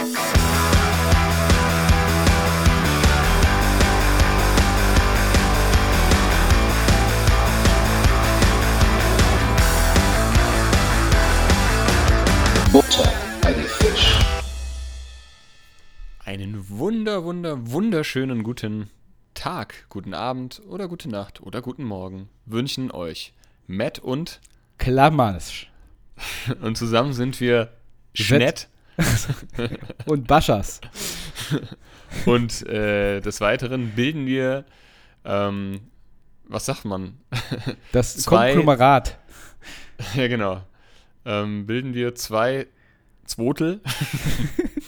Butter bei die Fisch. Einen wunder, wunder, wunderschönen guten Tag, guten Abend oder gute Nacht oder guten Morgen wünschen euch Matt und Klammersch. und zusammen sind wir Schnett Und Baschas. und äh, des Weiteren bilden wir ähm, was sagt man? Das Zwei- Konglomerat. ja genau. Ähm, bilden wir zwei Zwotel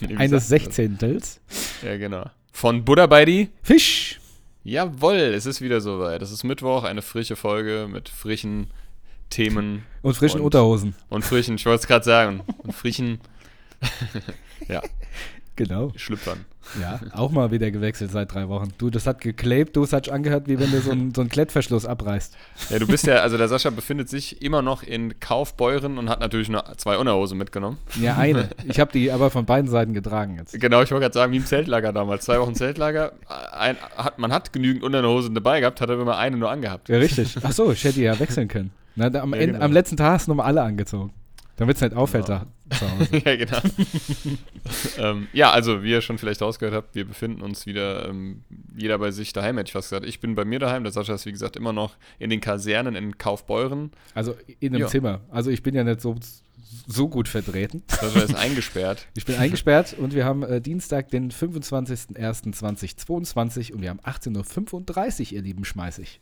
Nee, Eines Sechzehntels. Ja genau. Von Buddha bei die Fisch. Jawohl, es ist wieder soweit. Es ist Mittwoch, eine frische Folge mit frischen Themen Und frischen Und- Unterhosen. und frischen, ich wollte es gerade sagen, und frischen ja, Genau. Schlüpfern. Ja, auch mal wieder gewechselt seit drei Wochen. Du, das hat geklebt, du, hat sich angehört, wie wenn du so einen so einen Klettverschluss abreißt. Ja, du bist ja, also der Sascha befindet sich immer noch in Kaufbeuren und hat natürlich nur zwei Unterhosen mitgenommen. Ja, eine. Ich habe die aber von beiden Seiten getragen jetzt. Genau, ich wollte gerade sagen, wie im Zeltlager damals. Zwei Wochen Zeltlager. Ein, hat, man hat genügend Unterhosen dabei gehabt, hat aber immer eine nur angehabt. Ja, richtig. Ach so, ich hätte die ja wechseln können. Na, da, am, Ja, genau. am letzten Tag hast du nochmal alle angezogen. Damit es nicht auffällt Genau. da zu Hause. ja, genau. ähm, ja, also, wie ihr schon vielleicht rausgehört habt, wir befinden uns wieder ähm, jeder bei sich daheim, hätte ich fast gesagt. Ich bin bei mir daheim, der Sascha ist, wie gesagt, immer noch in den Kasernen in Kaufbeuren. Also in einem Ja. Zimmer. Also ich bin ja nicht so, so gut vertreten. Sascha ist eingesperrt. Ich bin eingesperrt und wir haben äh, Dienstag, den 25.01.2022 und wir haben 18.35 Uhr, ihr Lieben, schmeiß ich.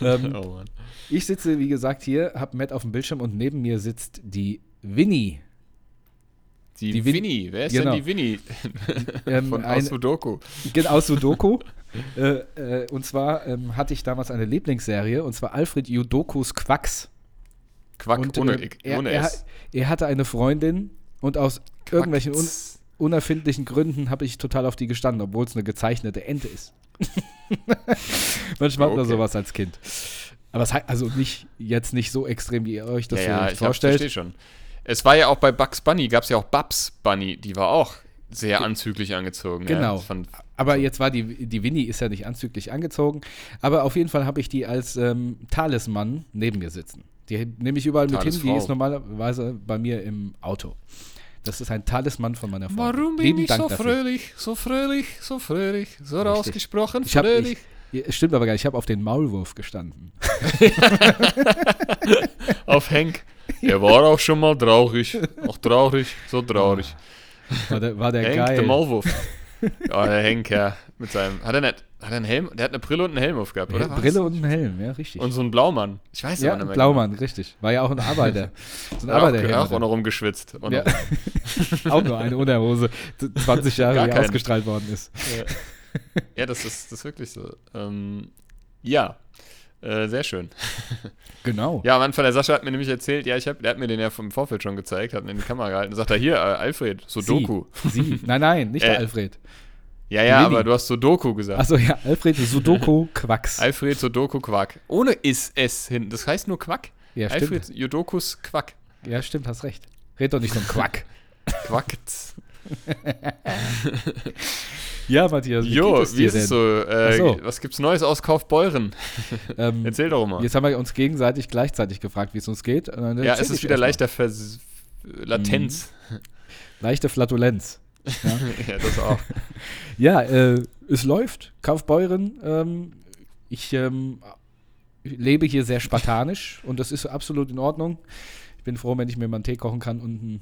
ähm, Oh Mann. Ich sitze, wie gesagt, hier, habe Matt auf dem Bildschirm und neben mir sitzt die Winnie. Die, Die Win- Winnie, wer ist Genau. denn die Winnie? Ähm, Von ein- aus Sudoku. Genau, aus Sudoku. äh, äh, und zwar ähm, hatte ich damals eine Lieblingsserie, und zwar Alfred Judokus Quacks. Quack Und ohne, äh, er, ohne er, er hatte eine Freundin und aus irgendwelchen un Quacks. unerfindlichen Gründen habe ich total auf die gestanden, obwohl es eine gezeichnete Ente ist. Manchmal hat man Okay. sowas als Kind. Aber es also nicht jetzt nicht so extrem, wie ihr euch das ja, ja, vielleicht ich hab- vorstellt. verstehe schon. Es war ja auch bei Bugs Bunny, gab es ja auch Babs Bunny, die war auch sehr anzüglich angezogen. Ja. Genau. Das fand- Aber jetzt war die, die Winnie ist ja nicht anzüglich angezogen. Aber auf jeden Fall habe ich die als ähm, Talisman neben mir sitzen. Die nehme ich überall mit hin. Die Talisfrau. ist normalerweise bei mir im Auto. Das ist ein Talisman von meiner Frau. Warum bin ich so fröhlich, so fröhlich, so fröhlich, so rausgesprochen Ich hab, fröhlich? ich, ja, stimmt aber gar nicht. Ich habe auf den Maulwurf gestanden. Auf Henk. Er war auch schon mal traurig. Auch traurig, so traurig. War der, war der Henk, geil. der Maulwurf. Ja, der Henk, ja. Mit seinem. Hat er nicht. Hat er einen Helm? Der hat eine Brille und einen Helm aufgehabt, oder? Ja? Brille und ein Helm, ja, richtig. Und so ein Blaumann. Ich weiß ja, aber nicht mehr. Blaumann, richtig. War ja auch ein Arbeiter. So ein Genau. Ja, auch, Arbeiterhelm. auch er. noch rumgeschwitzt. Auch Ja. auch nur eine Unterhose, die 20 Jahre keinen. ausgestrahlt worden ist. Ja, das ist, das ist wirklich so. Ähm, ja, äh, sehr schön. Genau. Ja, am Anfang, der Sascha hat mir nämlich erzählt, ja, ich hab, der hat mir den ja vom Vorfeld schon gezeigt, hat ihn in die Kamera gehalten. Da sagt er, hier, äh, Alfred, Sudoku. Sie. Sie. Nein, nein, nicht der Äh, Alfred. Ja, ja, Winnie. aber du hast Sudoku gesagt. Achso, ja, Alfred Sudoku Quacks. Alfred Sudoku Quack. Ohne is es hinten. Das heißt nur Quack. Ja, stimmt. Alfred Sudokus Quack. Ja, stimmt, hast recht. Red doch nicht so ein Quack. Quackt. Ja, Matthias, wie Jo, geht es wie dir ist denn? es so? Äh, so. Was gibt's Neues aus Kaufbeuren? Ähm, Erzähl doch mal. jetzt haben wir uns gegenseitig gleichzeitig gefragt, wie es uns geht. Ja, es ist wieder leichter Vers Latenz. Leichte Flatulenz. ja, das auch. Ja, äh, es läuft. Kaufbeuren. Ähm, ich ähm, lebe hier sehr spartanisch und das ist absolut in Ordnung. Ich bin froh, wenn ich mir mal einen Tee kochen kann und ein,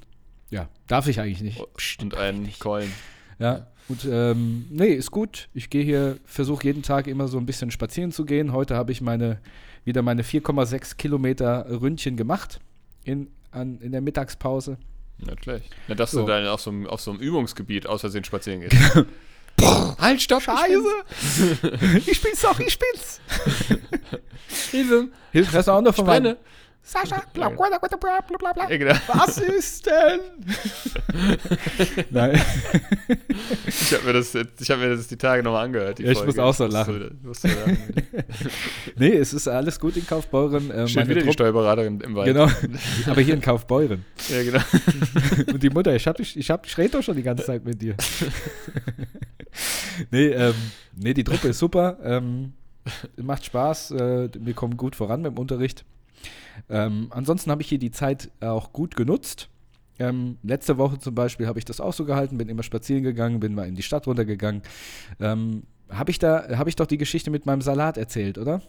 ja, darf ich eigentlich nicht. Psst, Und einen Keulen. Ja, und ähm, nee, ist gut. Ich gehe hier, versuche jeden Tag immer so ein bisschen spazieren zu gehen. Heute habe ich meine, wieder meine 4,6 Kilometer Ründchen gemacht in, an, in der Mittagspause. Schlecht. Ja, dass So. du dann auf so, einem, auf so einem Übungsgebiet aus Versehen spazieren gehst. halt, stopp! Scheiße! ich bin's doch, ich bin's! Hilfe! Hilf, hast du auch noch von Sprenne! Sascha, bla bla bla bla bla bla bla. Ja, genau. Was ist denn? Nein. Ich habe mir, das jetzt- ich hab mir das die Tage nochmal angehört. Die Ja, ich Folge. muss auch so lachen. wieder- musste lachen. Nee, es ist alles gut in Kaufbeuren. Äh, Steht meine wieder die Truppe- Steuerberaterin im Wald. Genau, aber hier in Kaufbeuren. Ja, genau. Und die Mutter, ich hab, dich- ich hab, ich rede doch schon die ganze Zeit mit dir. nee, ähm, nee, die Truppe ist super. Ähm, macht Spaß. Äh, wir kommen gut voran mit dem Unterricht. Ähm, ansonsten habe ich hier die Zeit auch gut genutzt. Ähm, letzte Woche zum Beispiel habe ich das auch so gehalten, bin immer spazieren gegangen, bin mal in die Stadt runtergegangen. Ähm, habe ich da, habe ich doch die Geschichte mit meinem Salat erzählt, oder?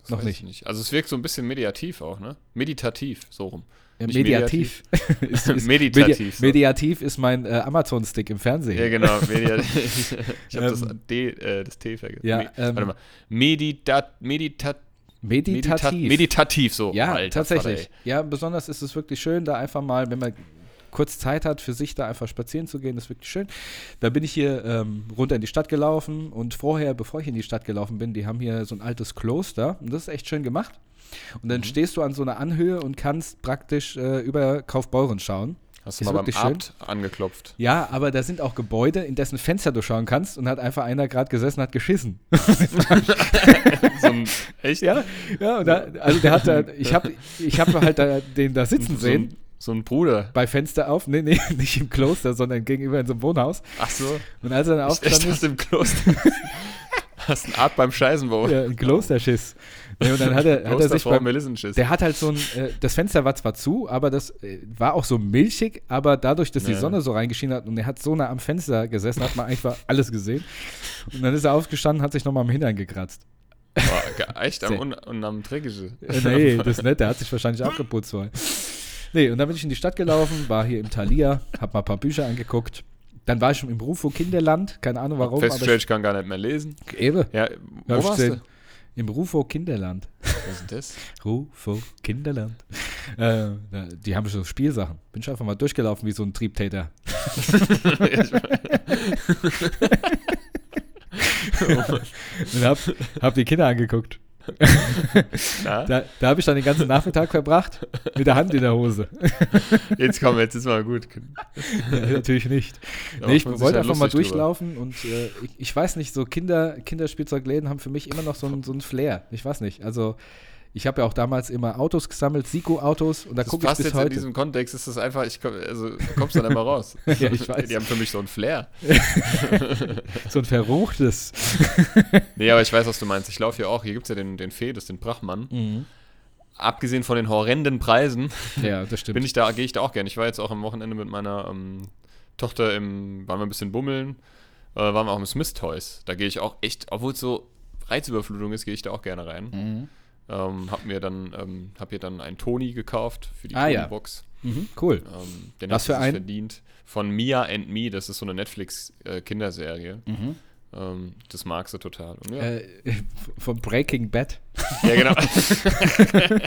Das Noch nicht. ich nicht. Also es wirkt so ein bisschen mediativ auch, ne? Meditativ, so rum. Ja, Nicht mediativ. ist, ist, Meditativ, Medi so. mediativ ist mein äh, Amazon-Stick im Fernsehen. Ja, genau. Mediativ. ich habe das Ähm, D, äh, das T vergessen. ja, Me ähm, warte mal. Meditat, Meditativ. Meditativ. Meditativ, so. ja, Alter, tatsächlich. Vater, ja, besonders ist es wirklich schön, da einfach mal, wenn man kurz Zeit hat, für sich da einfach spazieren zu gehen, das ist wirklich schön. Da bin ich hier ähm, runter in die Stadt gelaufen und vorher, bevor ich in die Stadt gelaufen bin, die haben hier so ein altes Kloster und das ist echt schön gemacht. Und Mhm. dann stehst du an so einer Anhöhe und kannst praktisch äh, über Kaufbeuren schauen. Hast du mal beim wirklich schön. Abt angeklopft? Ja, aber da sind auch Gebäude, in dessen Fenster du schauen kannst und hat einfach einer gerade gesessen, hat geschissen. so ein, echt? Ja, ja, und da, also der hat da, ich habe ich hab halt da, den da sitzen so, sehen, ein, so ein Bruder. bei Fenster auf, nee, nee, nicht im Kloster, sondern gegenüber in so einem Wohnhaus. Ach so. Und als er dann Ich aufgestanden dachte im Kloster. Hast einen Art beim Scheißenbau. ist, ja, ein Klosterschiss. Nee, und dann hat er, hat er sich beim, der hat halt so ein, äh, das Fenster war zwar zu, aber das äh, war auch so milchig, aber dadurch, dass die Ja. Sonne so reingeschienen hat und er hat so nah am Fenster gesessen, hat man einfach alles gesehen. Und dann ist er aufgestanden, hat sich nochmal am Hintern gekratzt. Boah, echt am, Sehr- un, und am Dreckige. Äh, nee, das ist nett, der hat sich wahrscheinlich abgeputzt vorher. Nee, und dann bin ich in die Stadt gelaufen, war hier im Thalia, hab mal ein paar Bücher angeguckt. Dann war ich schon im Rufo Kinderland, keine Ahnung warum, Festgestellt, ich kann gar nicht mehr lesen. Ewe, Ja, wo warst du? Im Rufo Kinderland. Was ist denn das? Rufo Kinderland. Äh, die haben so Spielsachen. Bin ich einfach mal durchgelaufen wie so ein Triebtäter. Und hab, hab die Kinder angeguckt. Da, da habe ich dann den ganzen Nachmittag verbracht mit der Hand in der Hose. jetzt komm, jetzt ist mal gut. Ja, natürlich nicht. Nee, ich wollte einfach mal lustig drüber. durchlaufen und äh, ich, ich weiß nicht, so Kinder, Kinderspielzeugläden haben für mich immer noch so ein, so ein Flair. Ich weiß nicht. Also ich habe ja auch damals immer Autos gesammelt, Siko-Autos und da gucke ich passt bis jetzt in heute. diesem Kontext, ist das einfach, ich komm, also, du kommst dann immer raus. Ja, ich weiß. Die haben für mich so ein Flair. So ein verruchtes. Nee, aber ich weiß, was du meinst. Ich laufe hier auch, hier gibt es ja den, den Fedes, den Brachmann. Abgesehen von den horrenden Preisen, Ja, das stimmt. bin ich da, gehe ich da auch gerne. Ich war jetzt auch am Wochenende mit meiner ähm, Tochter im, waren wir ein bisschen bummeln, äh, waren wir auch im Smith Toys. Da gehe ich auch echt, obwohl es so Reizüberflutung ist, gehe ich da auch gerne rein. Mhm. Ähm, hab mir dann, ähm, hab hier dann einen Tony gekauft für die Ah, ja. Tony-Box. Mhm, cool. Ähm, den Was für ein? verdient. Von Mia and Me, das ist so eine Netflix-Kinderserie. Mhm. Ähm, das magst du total. Und ja, Äh, von Breaking Bad. ja, genau.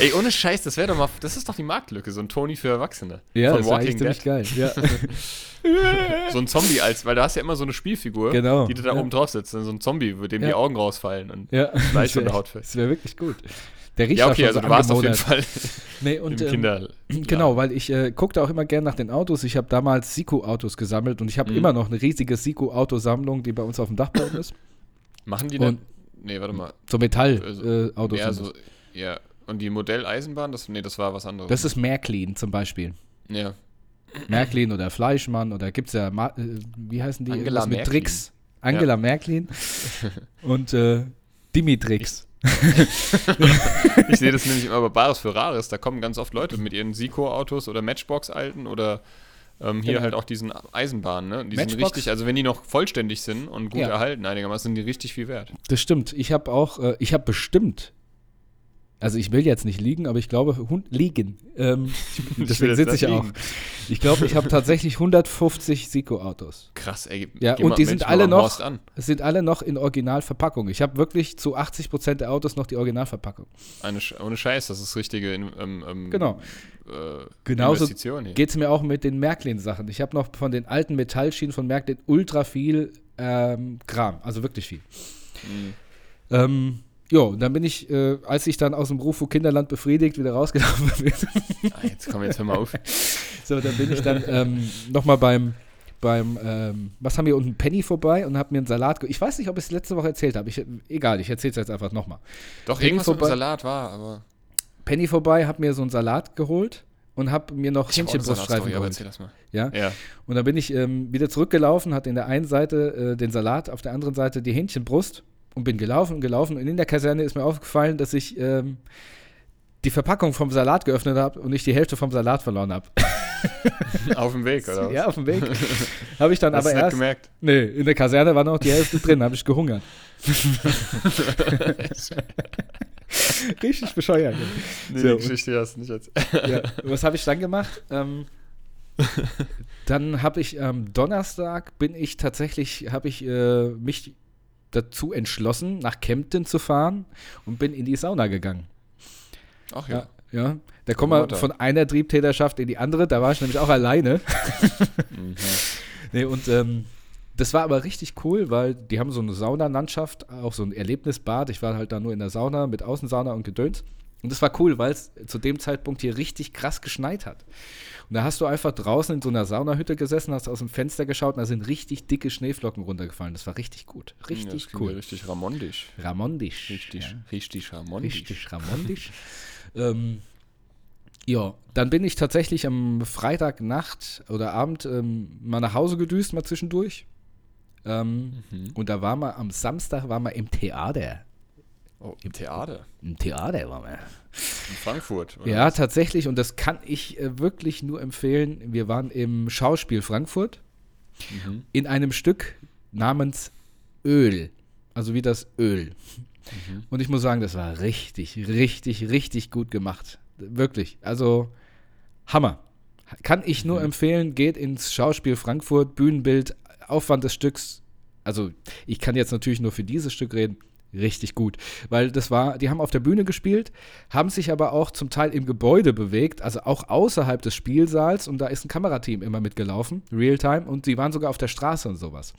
Ey, ohne Scheiß, das wäre doch mal, das ist doch die Marktlücke, so ein Tony für Erwachsene. Ja, von das war eigentlich ziemlich Dead. geil. Ja. So ein Zombie als, weil da hast du ja immer so eine Spielfigur, Genau, die du da ja. oben drauf setzt, so ein Zombie, mit dem Ja. die Augen rausfallen und ja. Fleisch der Haut fällt. Das wäre wirklich gut. Der riecht Ja, okay, also so du warst auf jeden. Fall Nee, im und, ähm, Kinder. Genau, weil ich äh, guckte auch immer gern nach den Autos. Ich habe damals Siko-Autos gesammelt und ich habe Mhm. immer noch eine riesige Siko-Autosammlung, die bei uns auf dem Dachboden ist. Machen die denn? Nee, warte mal. So Also, Metall-Autos. ja, so, ja. Und die Modelleisenbahn, das, nee, das war was anderes. das ist Märklin zum Beispiel. ja. Märklin oder Fleischmann oder gibt es ja, Ma äh, wie heißen die? Angela mit. Tricks. Angela Märklin und äh, Dimitrix. Ich sehe das nämlich immer bei Bares für Rares. Da kommen ganz oft Leute mit ihren Sico-Autos oder Matchbox-Alten oder ähm, hier Genau. halt auch diesen Eisenbahnen. Ne? Die sind Matchbox? richtig, also wenn die noch vollständig sind und gut Ja. erhalten einigermaßen, sind die richtig viel wert. Das stimmt. Ich habe auch, äh, ich habe bestimmt, also ich will jetzt nicht liegen, aber ich glaube, Hund liegen. Ähm, deswegen sitze ich ja auch. liegen. Ich glaube, ich habe tatsächlich 150 Siko-Autos. Krass, ey. Ja, und die sind alle noch, sind alle noch in Originalverpackung. Ich habe wirklich zu 80 Prozent der Autos noch die Originalverpackung. Eine, ohne Scheiß, das ist richtige ähm, ähm, Genau. äh, Genauso. Geht es mir auch mit den Märklin-Sachen. Ich habe noch von den alten Metallschienen von Märklin ultra viel ähm, Kram. Also wirklich viel. Mhm. Ähm, Jo, und dann bin ich, äh, als ich dann aus dem Rufo Kinderland befriedigt wieder rausgelaufen bin, Ah, jetzt komm, jetzt hör mal auf. so, dann bin ich dann ähm, nochmal beim, beim, ähm, was haben wir unten, Penny vorbei und habe mir einen Salat, ich weiß nicht, ob ich es letzte Woche erzählt habe, egal, ich erzähle es jetzt einfach nochmal. Doch, Penny irgendwas mit vorbei. Salat war, aber. Penny vorbei, habe mir so einen Salat geholt und habe mir noch Hähnchenbruststreifen geholt. Ja? Ja. Und dann bin ich ähm, wieder zurückgelaufen, hatte in der einen Seite äh, den Salat, auf der anderen Seite die Hähnchenbrust und bin gelaufen und gelaufen. Und in der Kaserne ist mir aufgefallen, dass ich ähm, die Verpackung vom Salat geöffnet habe und ich die Hälfte vom Salat verloren habe. Auf dem Weg, oder? was? ja, auf dem Weg. habe ich dann Hast aber erst. gemerkt. Nee, in der Kaserne war noch die Hälfte drin, habe ich gehungert. Richtig bescheuert. Nee, So, die Geschichte hast du nicht jetzt. ja. Was habe ich dann gemacht? Ähm, dann habe ich am Donnerstag bin ich tatsächlich, habe ich äh, mich dazu entschlossen, nach Kempten zu fahren und bin in die Sauna gegangen. Ach Ja, ja. ja. Da kommen wir von einer Triebtäterschaft in die andere. Da war ich nämlich auch alleine. Mhm. Nee, und ähm, das war aber richtig cool, weil die haben so eine Saunalandschaft, auch so ein Erlebnisbad. Ich war halt da nur in der Sauna mit Außensauna und Gedöns. Und das war cool, weil es zu dem Zeitpunkt hier richtig krass geschneit hat. Und da hast du einfach draußen in so einer Saunahütte gesessen, hast aus dem Fenster geschaut und da sind richtig dicke Schneeflocken runtergefallen. Das war richtig gut. Richtig ja cool. Richtig ramondisch. Ramondisch. Richtig, Ja. richtig ramondisch. Richtig ramondisch. ähm, ja, dann bin ich tatsächlich am Freitagnacht oder Abend ähm, mal nach Hause gedüst, mal zwischendurch. Ähm, Mhm. Und da war man am Samstag war man im Theater. Oh, im Theater. Im Theater war man. In Frankfurt. Ja, was? tatsächlich. Und das kann ich äh, wirklich nur empfehlen. Wir waren im Schauspiel Frankfurt Mhm. in einem Stück namens Öl. Also wie das Öl. Mhm. Und ich muss sagen, das war richtig, richtig, richtig gut gemacht. Wirklich. Also Hammer. Kann ich nur Mhm. empfehlen, geht ins Schauspiel Frankfurt, Bühnenbild, Aufwand des Stücks. Also ich kann jetzt natürlich nur für dieses Stück reden. Richtig gut. Weil das war, die haben auf der Bühne gespielt, haben sich aber auch zum Teil im Gebäude bewegt, also auch außerhalb des Spielsaals und da ist ein Kamerateam immer mitgelaufen, Realtime, und sie waren sogar auf der Straße und sowas.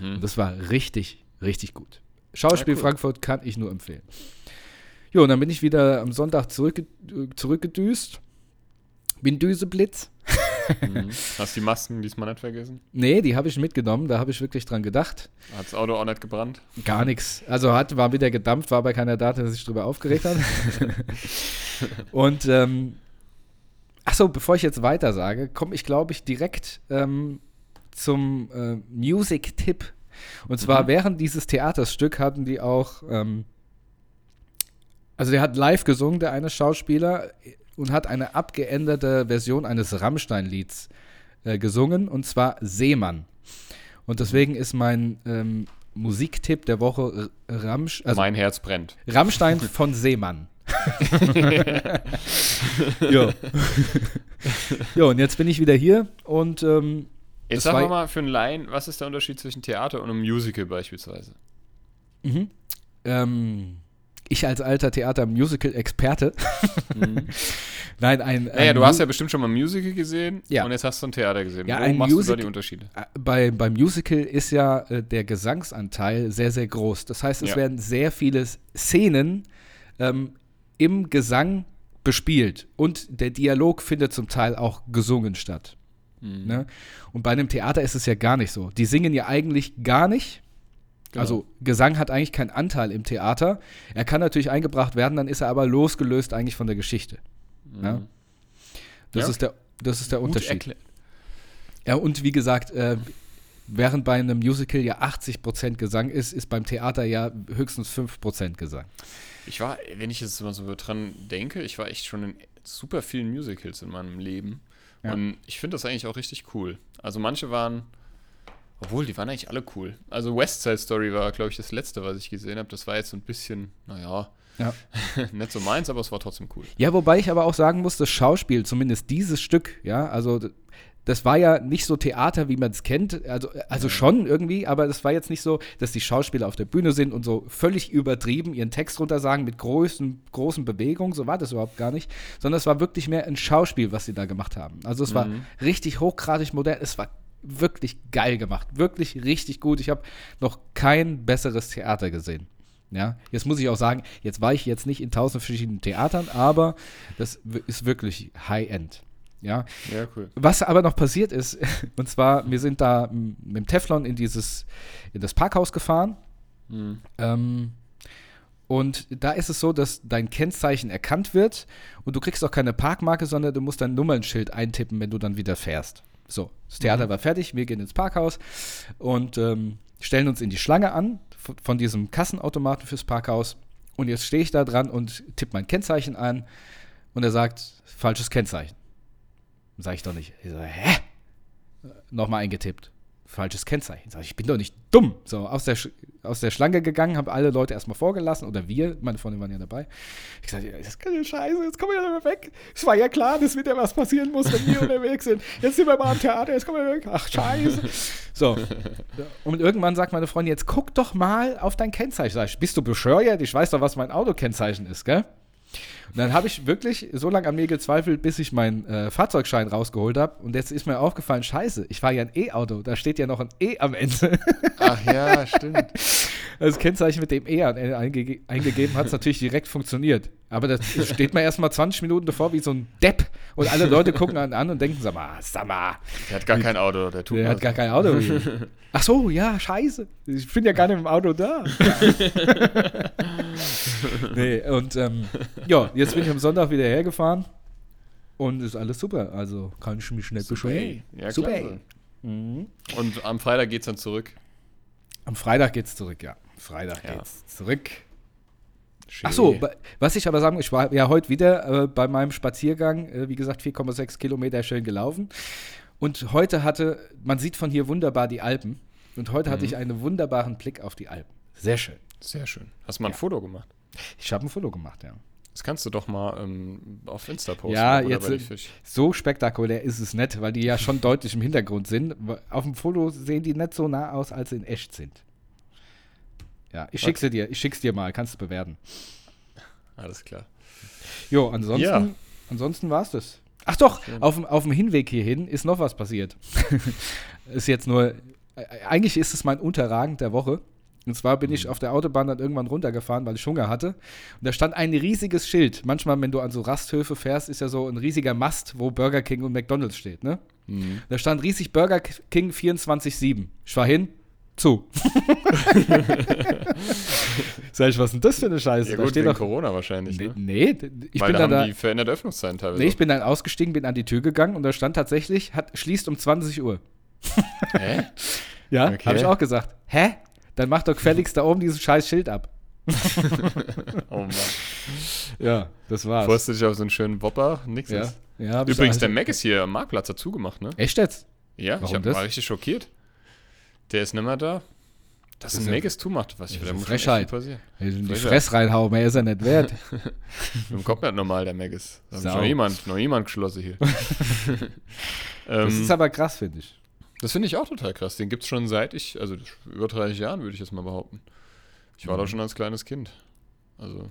Mhm. Und das war richtig, richtig gut. Schauspiel Ja, cool. Frankfurt kann ich nur empfehlen. Jo, und dann bin ich wieder am Sonntag äh, zurückgedüst. Bin Düseblitz. Mhm. Hast du die Masken diesmal nicht vergessen? Nee, die habe ich mitgenommen, da habe ich wirklich dran gedacht. Hat das Auto auch nicht gebrannt? Gar nichts. Also hat, war wieder gedampft, war aber keiner da, der sich drüber aufgeregt hat. und ähm, achso, bevor ich jetzt weiter sage, komme ich, glaube ich, direkt ähm, zum äh, Music-Tipp. Und zwar Mhm. während dieses Theaterstück hatten die auch, ähm, also der hat live gesungen, der eine Schauspieler, und hat eine abgeänderte Version eines Rammstein-Lieds äh, gesungen, und zwar Seemann. Und deswegen ist mein ähm, Musiktipp der Woche R- Ramsch, also mein Herz brennt. Rammstein von Seemann. jo. jo, und jetzt bin ich wieder hier und ähm, Jetzt sag war- mal mal für einen Laien, was ist der Unterschied zwischen Theater und einem Musical beispielsweise? mhm. ähm, ich als alter Theater-Musical-Experte, Mhm. nein, ein. Naja, ein du hast ja bestimmt schon mal Musical gesehen Ja. und jetzt hast du ein Theater gesehen. Ja, Wo ein machst du da Musical- die Unterschiede? Äh, bei, beim Musical ist ja äh, der Gesangsanteil sehr, sehr groß. Das heißt, es Ja. werden sehr viele Szenen ähm, im Gesang bespielt und der Dialog findet zum Teil auch gesungen statt. Mhm. Ne? Und bei einem Theater ist es ja gar nicht so. Die singen ja eigentlich gar nicht. Genau. Also Gesang hat eigentlich keinen Anteil im Theater. Er kann natürlich eingebracht werden, dann ist er aber losgelöst eigentlich von der Geschichte. Ja? Mhm. Das, Ja. ist der, das ist der Gut Unterschied. erklärt. Ja, und wie gesagt, äh, während bei einem Musical ja 80% Gesang ist, ist beim Theater ja höchstens 5% Gesang. Ich war, wenn ich jetzt mal so dran denke, ich war echt schon in super vielen Musicals in meinem Leben. Ja. Und ich finde das eigentlich auch richtig cool. Also manche waren, obwohl, die waren eigentlich alle cool. Also West Side Story war, glaube ich, das letzte, was ich gesehen habe. Das war jetzt so ein bisschen, naja, Ja. nicht so meins, aber es war trotzdem cool. Ja, wobei ich aber auch sagen muss, das Schauspiel, zumindest dieses Stück, ja, also das war ja nicht so Theater, wie man es kennt, also, also schon irgendwie, aber das war jetzt nicht so, dass die Schauspieler auf der Bühne sind und so völlig übertrieben ihren Text runtersagen mit großen, großen Bewegungen, so war das überhaupt gar nicht, sondern es war wirklich mehr ein Schauspiel, was sie da gemacht haben. Also es war Mhm. richtig hochgradig modern, es war wirklich geil gemacht, wirklich richtig gut. Ich habe noch kein besseres Theater gesehen. Ja, jetzt muss ich auch sagen, jetzt war ich jetzt nicht in tausend verschiedenen Theatern, aber das ist wirklich High-End. Ja, Ja, cool. was aber noch passiert ist, und zwar, wir sind da mit dem Teflon in dieses, in das Parkhaus gefahren. Mhm. Ähm, und da ist es so, dass dein Kennzeichen erkannt wird und du kriegst auch keine Parkmarke, sondern du musst dein Nummernschild eintippen, wenn du dann wieder fährst. So, das Theater war fertig, wir gehen ins Parkhaus und ähm, stellen uns in die Schlange an von, von diesem Kassenautomaten fürs Parkhaus. Und jetzt stehe ich da dran und tippe mein Kennzeichen ein und er sagt, falsches Kennzeichen. Sag ich doch nicht. Ich so, hä? Nochmal eingetippt. Falsches Kennzeichen. Sag ich, ich bin doch nicht dumm. So, aus der, Sch aus der Schlange gegangen, habe alle Leute erstmal vorgelassen oder wir, meine Freunde waren ja dabei. Ich sage, das ist keine Scheiße, jetzt kommen wir ja weg. Es war ja klar, dass wieder was passieren muss, wenn wir unterwegs sind. Jetzt sind wir mal am Theater, jetzt kommen wir weg. Ach, Scheiße. So. Und irgendwann sagt meine Freundin, jetzt guck doch mal auf dein Kennzeichen. Sag ich, bist du bescheuert? Ich weiß doch, was mein Autokennzeichen ist, gell? Und dann habe ich wirklich so lange an mir gezweifelt, bis ich meinen äh, Fahrzeugschein rausgeholt habe. Und jetzt ist mir aufgefallen, scheiße, ich fahre ja ein E-Auto, da steht ja noch ein E am Ende. Ach ja, stimmt. Das Kennzeichen mit dem E am Ende einge eingegeben hat es natürlich direkt funktioniert. Aber das steht mir erstmal 20 Minuten davor wie so ein Depp. Und alle Leute gucken einen an und denken, sag mal, sag mal, Der hat gar kein Auto, der tut der hat gar kein Auto. Ach so, ja, scheiße. Ich bin ja gar nicht im Auto da. nee, und ähm, ja, jetzt bin ich am Sonntag wieder hergefahren und ist alles super. Also kann ich mich nicht beschweren. Ja, Super. Mhm. Und am Freitag geht's dann zurück. Am Freitag geht's zurück, ja. Freitag Ja. geht's zurück. Schön. Ach so, was ich aber sagen, ich war ja heute wieder äh, bei meinem Spaziergang, äh, wie gesagt, 4,6 Kilometer schön gelaufen. Und heute hatte, man sieht von hier wunderbar die Alpen. Und heute hatte ich einen wunderbaren Blick auf die Alpen. Sehr schön. Sehr schön. Hast du mal ein Foto gemacht? Ich habe ein Foto gemacht, ja. Das kannst du doch mal ähm, auf Insta posten. Ja, oder jetzt. So spektakulär ist es nicht, weil die ja schon deutlich im Hintergrund sind. Auf dem Foto sehen die nicht so nah aus, als sie in echt sind. Ja, ich schick's dir, ich schick's dir mal, kannst du bewerten. Alles klar. Jo, ansonsten, Ja. ansonsten war's das. Ach doch, auf, dem- auf dem Hinweg hierhin ist noch was passiert. ist jetzt nur, äh, eigentlich ist es mein Unterragend der Woche. Und zwar bin ich auf der Autobahn dann irgendwann runtergefahren, weil ich Hunger hatte. Und da stand ein riesiges Schild. Manchmal, wenn du an so Rasthöfe fährst, ist ja so ein riesiger Mast, wo Burger King und McDonalds steht, ne? Mhm. Da stand riesig Burger King 24-7. Ich war hin, zu. Sag ich, was ist denn das für eine Scheiße? Ja da gut, steht wegen doch. Corona wahrscheinlich, Nee, ne? nee, ich Weil bin da dann haben da. die veränderte Öffnungszeiten teilweise. Nee, ich bin dann ausgestiegen, bin an die Tür gegangen und da stand tatsächlich, hat, schließt um 20 Uhr. Hä? Ja, Okay. habe ich auch gesagt. Hä? Dann mach doch gefälligst da oben dieses scheiß Schild ab. Oh Mann. Ja, das war's. Freust du dich auf so einen schönen Wopper? Nix ja. ist. ja Übrigens, der Mac ist hier am Marktplatz dazu gemacht, ne? Echt jetzt? Ja, Warum ich hab, das? war richtig schockiert. Der ist nimmer da. Dass Das ein ist Mac es zumacht, was ich das ist muss Frechheit. passieren. In die. Fress reinhauen, mehr ist er nicht wert. Im kommt nicht normal, der Mac ist. Da Sau. noch jemand, noch jemand geschlossen hier. Das ähm, ist aber krass, finde ich. Das finde ich auch total krass. Den gibt es schon seit ich, also über 30 Jahren, würde ich jetzt mal behaupten. Ich war da Mhm. schon als kleines Kind. Also,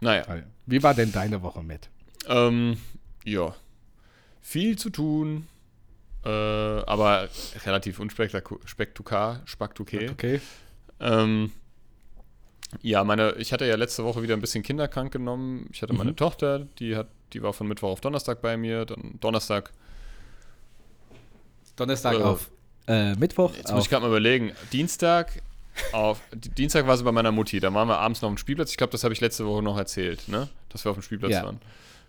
naja. Wie war denn deine Woche mit? Ähm, ja. Viel zu tun, äh, aber relativ unspektakulär, spektakulär. Okay. Ähm, ja, meine, ich hatte ja letzte Woche wieder ein bisschen Kinder krank genommen. Ich hatte meine Mhm. Tochter, die hat, die war von Mittwoch auf Donnerstag bei mir. Dann Donnerstag Donnerstag Äh, auf äh, Mittwoch. Jetzt muss auf, ich gerade mal überlegen. Dienstag auf Di- Dienstag war sie bei meiner Mutti. Da waren wir abends noch auf dem Spielplatz. Ich glaube, das habe ich letzte Woche noch erzählt, ne? Dass wir auf dem Spielplatz Ja. waren.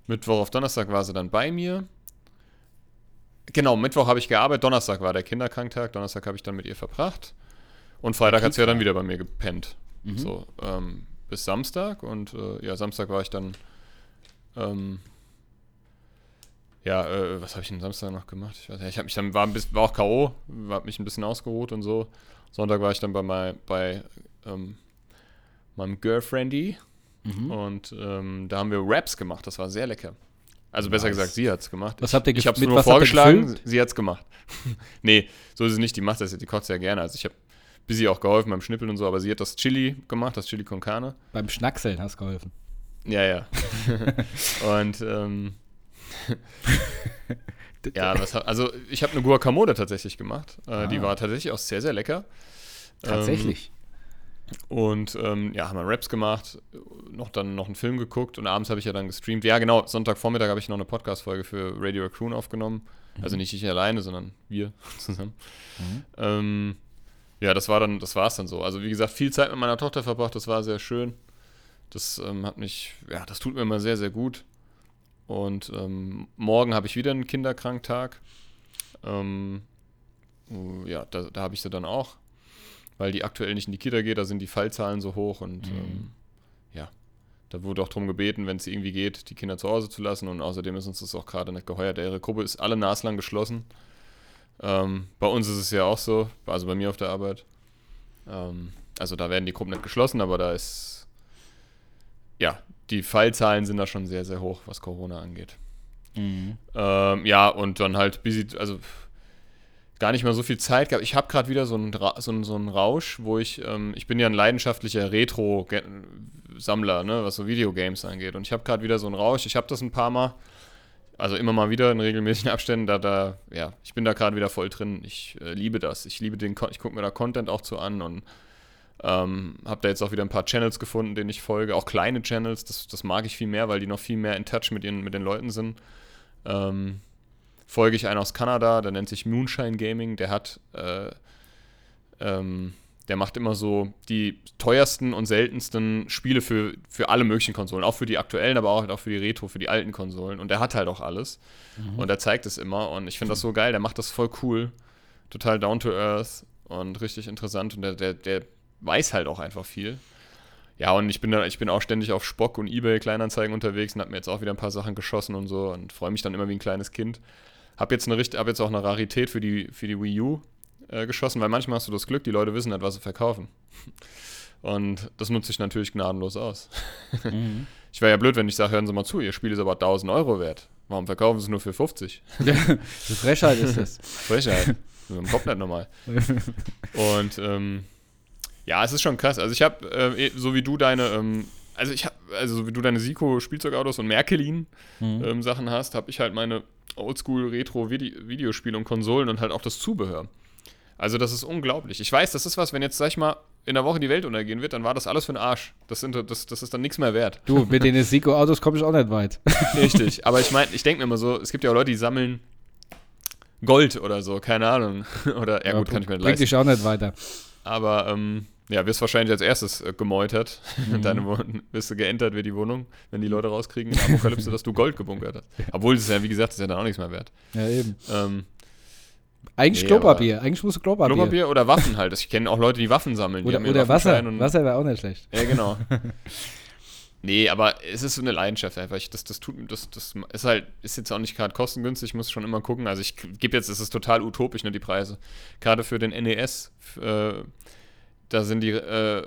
Mittwoch auf Donnerstag war sie dann bei mir. Genau, Mittwoch habe ich gearbeitet, Donnerstag war der Kinderkranktag, Donnerstag habe ich dann mit ihr verbracht. Und Freitag hat sie ja dann wieder bei mir gepennt. Mhm. So, ähm, bis Samstag und äh, ja, Samstag war ich dann ähm, ja, äh, was habe ich denn Samstag noch gemacht? Ich weiß nicht, ich habe mich dann, war, ein bisschen, war auch K.O., habe mich ein bisschen ausgeruht und so. Sonntag war ich dann bei, mein, bei ähm, meinem Girlfriendy Mhm. und ähm, da haben wir Raps gemacht, das war sehr lecker. Also besser Nice. gesagt, sie hat es gemacht. Was habt ihr Ich habe es mit nur vorgeschlagen, sie hat es gemacht. nee, so ist es nicht, die macht das, die kocht sehr gerne. Also ich habe Busy auch geholfen beim Schnippeln und so, aber sie hat das Chili gemacht, das Chili con Carne. Beim Schnackseln hast du geholfen. Ja, ja. und ähm, ja, was, also ich habe eine Guacamole tatsächlich gemacht. Äh, Die Ah. war tatsächlich auch sehr, sehr lecker. Tatsächlich. Ähm, Und ähm, ja, haben wir Raps gemacht, noch dann noch einen Film geguckt und abends habe ich ja dann gestreamt. Ja, genau, Sonntagvormittag habe ich noch eine Podcast-Folge für Radio Raccoon aufgenommen. Mhm. Also nicht ich alleine, sondern wir zusammen. Mhm. Ähm, ja, das war dann, das war es dann so. Also wie gesagt, viel Zeit mit meiner Tochter verbracht, das war sehr schön. Das ähm, hat mich, ja, das tut mir immer sehr, sehr gut. Und ähm, morgen habe ich wieder einen Kinderkranktag. Ähm, uh, ja, da, da habe ich sie dann auch, weil die aktuell nicht in die Kita geht, da sind die Fallzahlen so hoch und mhm. ähm, ja, da wurde auch darum gebeten, wenn es irgendwie geht, die Kinder zu Hause zu lassen und außerdem ist uns das auch gerade nicht geheuert. Ihre Gruppe ist alle naslang geschlossen. Ähm, bei uns ist es ja auch so, also bei mir auf der Arbeit. Ähm, also da werden die Gruppen nicht geschlossen, aber da ist ja, die Fallzahlen sind da schon sehr, sehr hoch, was Corona angeht. Mhm. Ähm, ja, und dann halt busy, also gar nicht mehr so viel Zeit gehabt. Ich habe gerade wieder so einen, so, so einen Rausch, wo ich, ähm, ich bin ja ein leidenschaftlicher Retro-Sammler, ne, was so Videogames angeht. Und ich habe gerade wieder so einen Rausch. Ich habe das ein paar Mal, also immer mal wieder in regelmäßigen Abständen, da, da, ja, ich bin da gerade wieder voll drin. Ich äh, liebe das. Ich liebe den, ich gucke mir da Content auch zu an und ähm, habe da jetzt auch wieder ein paar Channels gefunden, denen ich folge, auch kleine Channels, das, das mag ich viel mehr, weil die noch viel mehr in Touch mit, ihren, mit den Leuten sind. Ähm, folge ich einen aus Kanada, der nennt sich Moonshine Gaming, der hat, äh, ähm, der macht immer so die teuersten und seltensten Spiele für, für alle möglichen Konsolen, auch für die aktuellen, aber auch, halt auch für die Retro, für die alten Konsolen. Und der hat halt auch alles. Mhm. Und er zeigt es immer. Und ich finde das so geil, der macht das voll cool. Total down to earth und richtig interessant. Und der, der, der weiß halt auch einfach viel. Ja, und ich bin dann, ich bin auch ständig auf Spock und Ebay Kleinanzeigen unterwegs und habe mir jetzt auch wieder ein paar Sachen geschossen und so und freue mich dann immer wie ein kleines Kind. Hab jetzt eine hab jetzt auch eine Rarität für die, für die Wii U äh, geschossen, weil manchmal hast du das Glück, die Leute wissen nicht, was sie verkaufen. Und das nutze ich natürlich gnadenlos aus. Mhm. Ich wäre ja blöd, wenn ich sage, hören Sie mal zu, Ihr Spiel ist aber 1000 Euro wert. Warum verkaufen Sie es nur für 50? so Frechheit ist das. Frechheit. Im Kopf nicht normal. Und ähm, ja, es ist schon krass. Also ich habe, äh, eh, so wie du deine, ähm, also ich habe, also so wie du deine Siko Spielzeugautos und Märklin mhm. ähm, Sachen hast, habe ich halt meine Oldschool Retro Videospiele und Konsolen und halt auch das Zubehör. Also das ist unglaublich. Ich weiß, das ist was, wenn jetzt, sag ich mal, in der Woche die Welt untergehen wird, dann war das alles für den Arsch. Das, sind, das, das ist dann nichts mehr wert. Du, mit den Siko-Autos komme ich auch nicht weit. Richtig, aber ich meine, ich denke mir immer so, es gibt ja auch Leute, die sammeln Gold oder so, keine Ahnung. Oder, ja, ja gut, kann ich mir leisten. Bringt dich auch nicht weiter. Aber, ähm, ja, wirst wahrscheinlich als erstes äh, gemeutert. Mhm. Deine Wohnung, wirst du geentert wird die Wohnung, wenn die Leute rauskriegen in der Apokalypse, dass du Gold gebunkert hast. Obwohl es ja, wie gesagt, ist ja dann auch nichts mehr wert. Ja, eben. Ähm, eigentlich nee, Klopapier. Eigentlich musst du Klopapier. Klopapier oder Waffen halt. Ich kenne auch Leute, die Waffen sammeln. Oder, oder Wasser. Wasser wäre auch nicht schlecht. Ja, genau. nee, aber es ist so eine Leidenschaft einfach. Ich, das, das tut das, das ist halt, ist jetzt auch nicht gerade kostengünstig, ich muss schon immer gucken. Also ich gebe jetzt, es ist total utopisch, ne, die Preise. Gerade für den NES, äh, da sind die äh,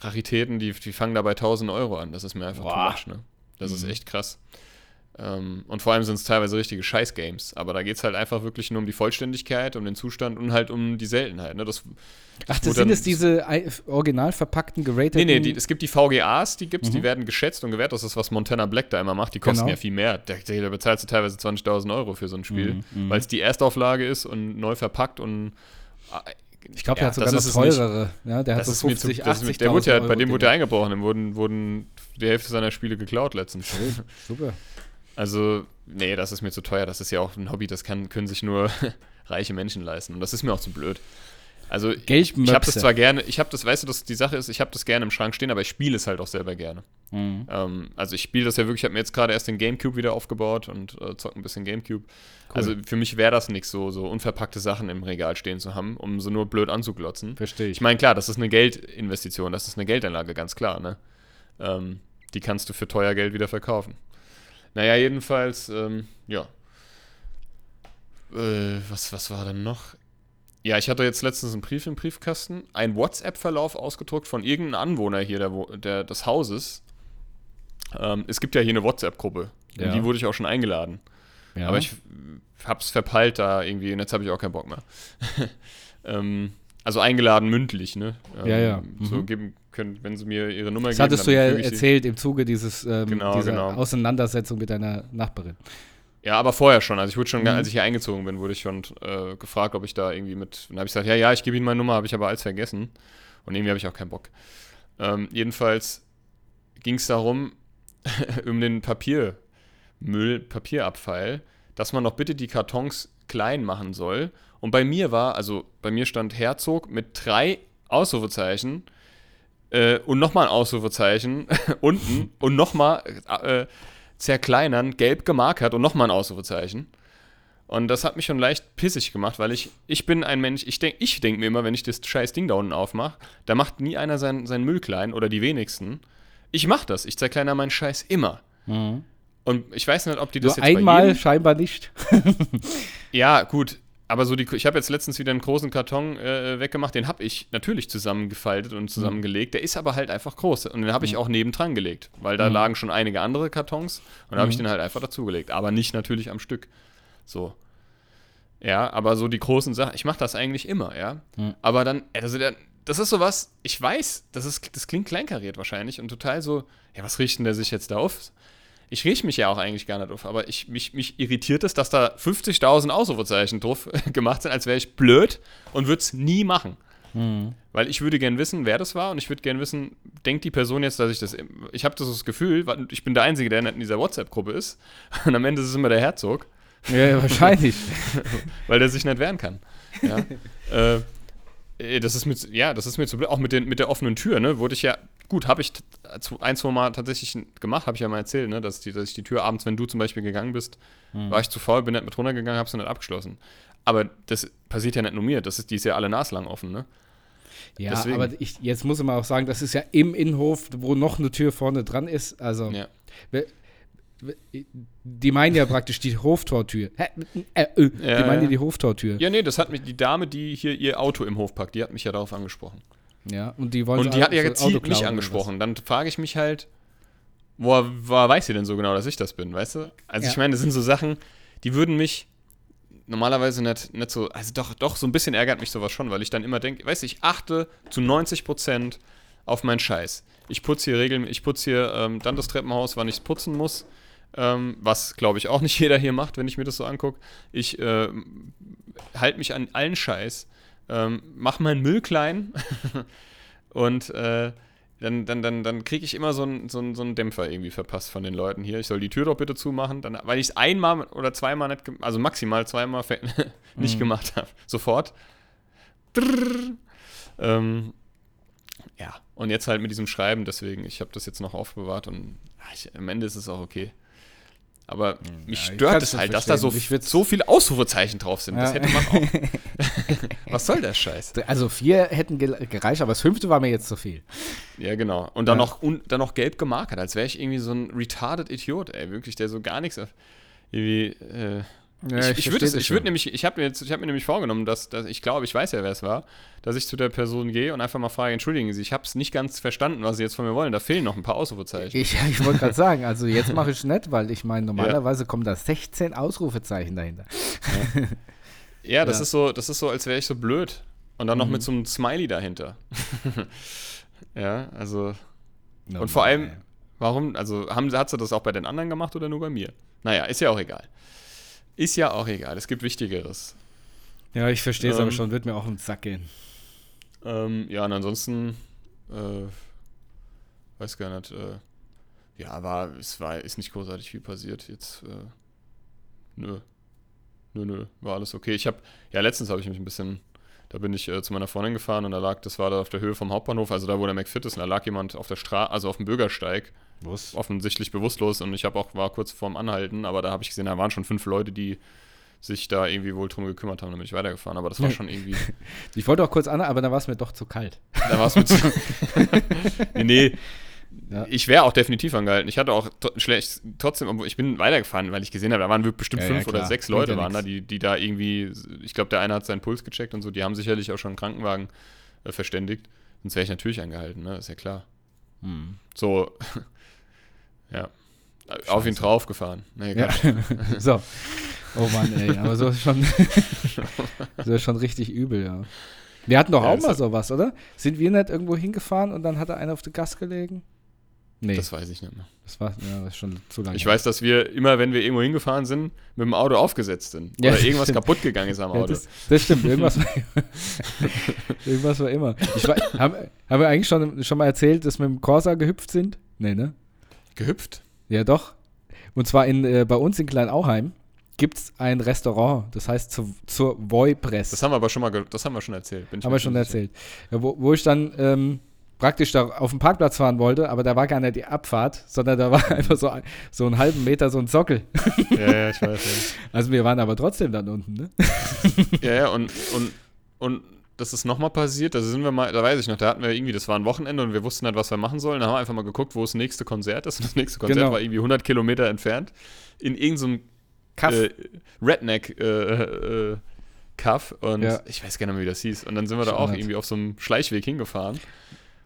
Raritäten, die, die fangen da bei 1000 Euro an. Das ist mir einfach Boah. too much, ne? Das mhm. ist echt krass. Ähm, und vor allem sind es teilweise richtige Scheiß-Games. Aber da geht es halt einfach wirklich nur um die Vollständigkeit, um den Zustand und halt um die Seltenheit. Ne? Das, Ach, das sind jetzt diese original verpackten, gerateten... Nee, nee, die, es gibt die VGAs, die gibt's, mhm. die werden geschätzt und gewährt. Das ist, was Montana Black da immer macht. Die kosten genau. ja viel mehr. Da, da bezahlst du teilweise 20.000 Euro für so ein Spiel, mhm, mhm. weil es die Erstauflage ist und neu verpackt und äh, ich glaube, der ja, hat sogar noch teurere. Ja, der hat so 50, zu, 80 Der wurde ja, bei dem wurde er eingebrochen. Dem wurden, wurden die Hälfte seiner Spiele geklaut letztens. Super. Also, nee, das ist mir zu teuer. Das ist ja auch ein Hobby, das kann, können sich nur reiche Menschen leisten. Und das ist mir auch zu blöd. Also ich habe das zwar gerne, ich habe das, weißt du, dass die Sache ist, ich habe das gerne im Schrank stehen, aber ich spiele es halt auch selber gerne. Mhm. Ähm, also ich spiele das ja wirklich, ich habe mir jetzt gerade erst den Gamecube wieder aufgebaut und äh, zocke ein bisschen Gamecube. Cool. Also für mich wäre das nichts, so, so unverpackte Sachen im Regal stehen zu haben, um so nur blöd anzuglotzen. Verstehe ich. Ich meine, klar, das ist eine Geldinvestition, das ist eine Geldanlage, ganz klar, ne? Ähm, die kannst du für teuer Geld wieder verkaufen. Naja, jedenfalls, ähm, ja. Äh, was, was war denn noch? Ja, ich hatte jetzt letztens einen Brief im Briefkasten, einen WhatsApp-Verlauf ausgedruckt von irgendeinem Anwohner hier der, der des Hauses. Ähm, es gibt ja hier eine WhatsApp-Gruppe. Ja. In die wurde ich auch schon eingeladen. Ja. Aber ich hab's verpeilt da irgendwie und jetzt habe ich auch keinen Bock mehr. ähm, also eingeladen mündlich, ne? Ähm, ja, ja. Mhm. So geben können, wenn sie mir ihre Nummer das geben. Das hattest du ja erzählt im Zuge dieses, ähm, genau, dieser genau. Auseinandersetzung mit deiner Nachbarin. Ja, aber vorher schon. Also ich wurde schon, mhm. als ich hier eingezogen bin, wurde ich schon äh, gefragt, ob ich da irgendwie mit. Dann habe ich gesagt, ja, ja, ich gebe Ihnen meine Nummer, habe ich aber alles vergessen. Und irgendwie habe ich auch keinen Bock. Ähm, jedenfalls ging es darum, um den Papiermüll, Papierabfall, dass man noch bitte die Kartons klein machen soll. Und bei mir war, also bei mir stand Herzog mit drei Ausrufezeichen äh, und nochmal ein Ausrufezeichen unten und nochmal äh, zerkleinern, gelb gemarkert und nochmal ein Ausrufezeichen. Und das hat mich schon leicht pissig gemacht, weil ich, ich bin ein Mensch, ich denke ich denk mir immer, wenn ich das scheiß Ding da unten aufmache, da macht nie einer sein, sein Müll klein oder die wenigsten. Ich mach das, ich zerkleiner meinen Scheiß immer. Mhm. Und ich weiß nicht, ob die das Nur jetzt einmal scheinbar nicht. Ja, gut, aber so die, ich habe jetzt letztens wieder einen großen Karton äh, weggemacht, den habe ich natürlich zusammengefaltet und zusammengelegt. Der ist aber halt einfach groß und den habe ich auch nebendran gelegt, weil da Mhm. lagen schon einige andere Kartons und da habe ich den halt einfach dazugelegt, aber nicht natürlich am Stück. So. Ja, aber so die großen Sachen, ich mache das eigentlich immer, ja. Mhm. Aber dann, also der, das ist sowas, ich weiß, das, ist, das klingt kleinkariert wahrscheinlich und total so, ja, was riecht denn der sich jetzt da auf? Ich rieche mich ja auch eigentlich gar nicht auf, aber ich, mich, mich irritiert es, dass da 50.000 Ausrufezeichen drauf gemacht sind, als wäre ich blöd und würde es nie machen. Mhm. Weil ich würde gern wissen, wer das war und ich würde gern wissen, denkt die Person jetzt, dass ich das. Ich habe das, das Gefühl, ich bin der Einzige, der nicht in dieser WhatsApp-Gruppe ist. Und am Ende ist es immer der Herzog, Ja, wahrscheinlich. weil der sich nicht wehren kann. Ja. äh, äh, das ist mit, ja, das ist mir zu blöd. Auch mit, den, mit der offenen Tür, ne, wurde ich ja, gut, habe ich ein, zwei Mal tatsächlich gemacht, habe ich ja mal erzählt, ne, dass, die, dass ich die Tür abends, wenn du zum Beispiel gegangen bist, war ich zu faul, bin nicht mit runtergegangen, habe sie nicht abgeschlossen. Aber das passiert ja nicht nur mir, das ist, die ist ja alle naslang offen, ne? Ja, Deswegen. aber ich, jetzt muss man auch sagen, das ist ja im Innenhof, wo noch eine Tür vorne dran ist. Also, Ja. die meinen ja praktisch die Hoftortür. Hä? Äh, äh, die Ja, meinen ja die Hoftortür. Ja, nee, das hat mich, die Dame, die hier ihr Auto im Hof parkt, die hat mich ja darauf angesprochen. Ja, und die wollen Und die hat ja mich oder angesprochen. Dann frage ich mich halt, woher, woher weiß sie denn so genau, dass ich das bin, weißt du? Also ich Ja. meine, das sind so Sachen, die würden mich normalerweise nicht, nicht so, also doch, doch, so ein bisschen ärgert mich sowas schon, weil ich dann immer denke, weißt du, ich achte zu 90 Prozent auf meinen Scheiß. Ich putze hier regelmäßig, ich putze hier ähm, dann das Treppenhaus, wann ich es putzen muss. Ähm, was, glaube ich, auch nicht jeder hier macht, wenn ich mir das so angucke. Ich äh, halte mich an allen Scheiß, ähm, mache meinen Müll klein und äh, dann, dann, dann, dann kriege ich immer so einen so einen- so einen Dämpfer irgendwie verpasst von den Leuten hier. Ich soll die Tür doch bitte zumachen, dann, weil ich es einmal oder zweimal nicht, also maximal zweimal nicht Mhm. gemacht habe. Sofort. Ähm, ja, und jetzt halt mit diesem Schreiben, deswegen, ich habe das jetzt noch aufbewahrt und ja, ich, am Ende ist es auch okay. Aber mich ich stört es halt, dass da so, so viele Ausrufezeichen drauf sind. Das Ja. hätte man auch. Was soll der Scheiß? Also vier hätten ge- gereicht, aber das fünfte war mir jetzt zu viel. Ja, genau. Und dann, Ja. noch, und dann noch gelb gemarkert, als wäre ich irgendwie so ein retarded Idiot, ey. Wirklich, der so gar nichts. Irgendwie, äh, ich ich würde ich würd nämlich, ich habe mir, jetzt- ich hab mir nämlich vorgenommen, dass, dass ich glaube, ich weiß ja, wer es war, dass ich zu der Person gehe und einfach mal frage, entschuldigen Sie, ich habe es nicht ganz verstanden, was Sie jetzt von mir wollen. Da fehlen noch ein paar Ausrufezeichen. Ich, ich wollte gerade sagen, also jetzt mache ich es nicht, weil ich meine, normalerweise kommen da 16 Ausrufezeichen dahinter. Ja, das Ja. ist so, das ist so, als wäre ich so blöd. Und dann noch mit so einem Smiley dahinter. ja, also. Und vor allem, warum, also haben, hat sie das auch bei den anderen gemacht oder nur bei mir? Naja, ist ja auch egal. Ist ja auch egal, es gibt Wichtigeres. Ja, ich verstehe es aber Ähm, schon, wird mir auch im Sack gehen. Ähm, ja, und ansonsten, äh, weiß gar nicht, äh, ja, war, es war, ist nicht großartig viel passiert. Jetzt, äh, nö. Nö, nö, war alles okay. Ich habe, ja, letztens habe ich mich ein bisschen, da bin ich äh, zu meiner Freundin gefahren und da lag, das war da auf der Höhe vom Hauptbahnhof, also da, wo der McFit ist, und da lag jemand auf der Straße, also auf dem Bürgersteig, Was? offensichtlich bewusstlos und ich habe auch, war kurz vorm Anhalten, aber da habe ich gesehen, da waren schon fünf Leute, die sich da irgendwie wohl drum gekümmert haben, dann bin ich weitergefahren, aber das war schon irgendwie, Ich wollte auch kurz an, aber dann war es mir doch zu kalt. Da war es mit. nee, nee. Ja. Ich wäre auch definitiv angehalten. Ich hatte auch schlecht, trotzdem, ich bin weitergefahren, weil ich gesehen habe, da waren bestimmt Ja, ja, fünf oder klar. sechs Leute ja waren da, die, die da irgendwie, ich glaube, der eine hat seinen Puls gecheckt und so, die haben sicherlich auch schon einen Krankenwagen äh, verständigt. Sonst wäre ich natürlich angehalten, ne? Ist ja klar. Hm. So, ja. Auf ihn Scheiße. draufgefahren. Nee, Ja. so. Oh Mann, ey, aber so ist schon, so ist schon richtig übel, ja. Wir hatten doch Ja, auch mal sowas, oder? Sind wir nicht irgendwo hingefahren und dann hat da einer auf den Gas gelegen? Nee, Das weiß ich nicht mehr. das war, ja, das ist schon zu lange. Ich weiß, dass wir immer, wenn wir irgendwo hingefahren sind, mit dem Auto aufgesetzt sind. Ja, Oder irgendwas stimmt. kaputt gegangen ist am Ja, Auto. das, das stimmt, irgendwas war, irgendwas war immer. War, haben, haben wir eigentlich schon, schon mal erzählt, dass wir mit dem Corsa gehüpft sind? Nee, ne? Gehüpft. Ja, doch. Und zwar in, äh, bei uns in Kleinauheim gibt es ein Restaurant, das heißt zu, zur Voipress. Das haben wir aber schon mal, das haben wir schon erzählt. Bin ich haben wir schon erzählt. Ja, wo, wo ich dann ähm, praktisch da auf dem Parkplatz fahren wollte, aber da war gar nicht die Abfahrt, sondern da war einfach so, ein- so einen halben Meter so ein Sockel. Ja, ja, ich weiß. Also wir waren aber trotzdem dann unten, ne? Ja, ja, ja und, und, und das ist nochmal passiert. Da sind wir mal, da weiß ich noch, da hatten wir irgendwie, das war ein Wochenende und wir wussten nicht, was wir machen sollen. Da haben wir einfach mal geguckt, wo das nächste Konzert ist. Und das nächste Konzert Genau. war irgendwie 100 Kilometer entfernt. In irgendeinem Kaff. äh, Redneck äh, äh, und Ja. ich weiß gar nicht mehr, wie das hieß. Und dann sind wir da auch halt. irgendwie auf so einem Schleichweg hingefahren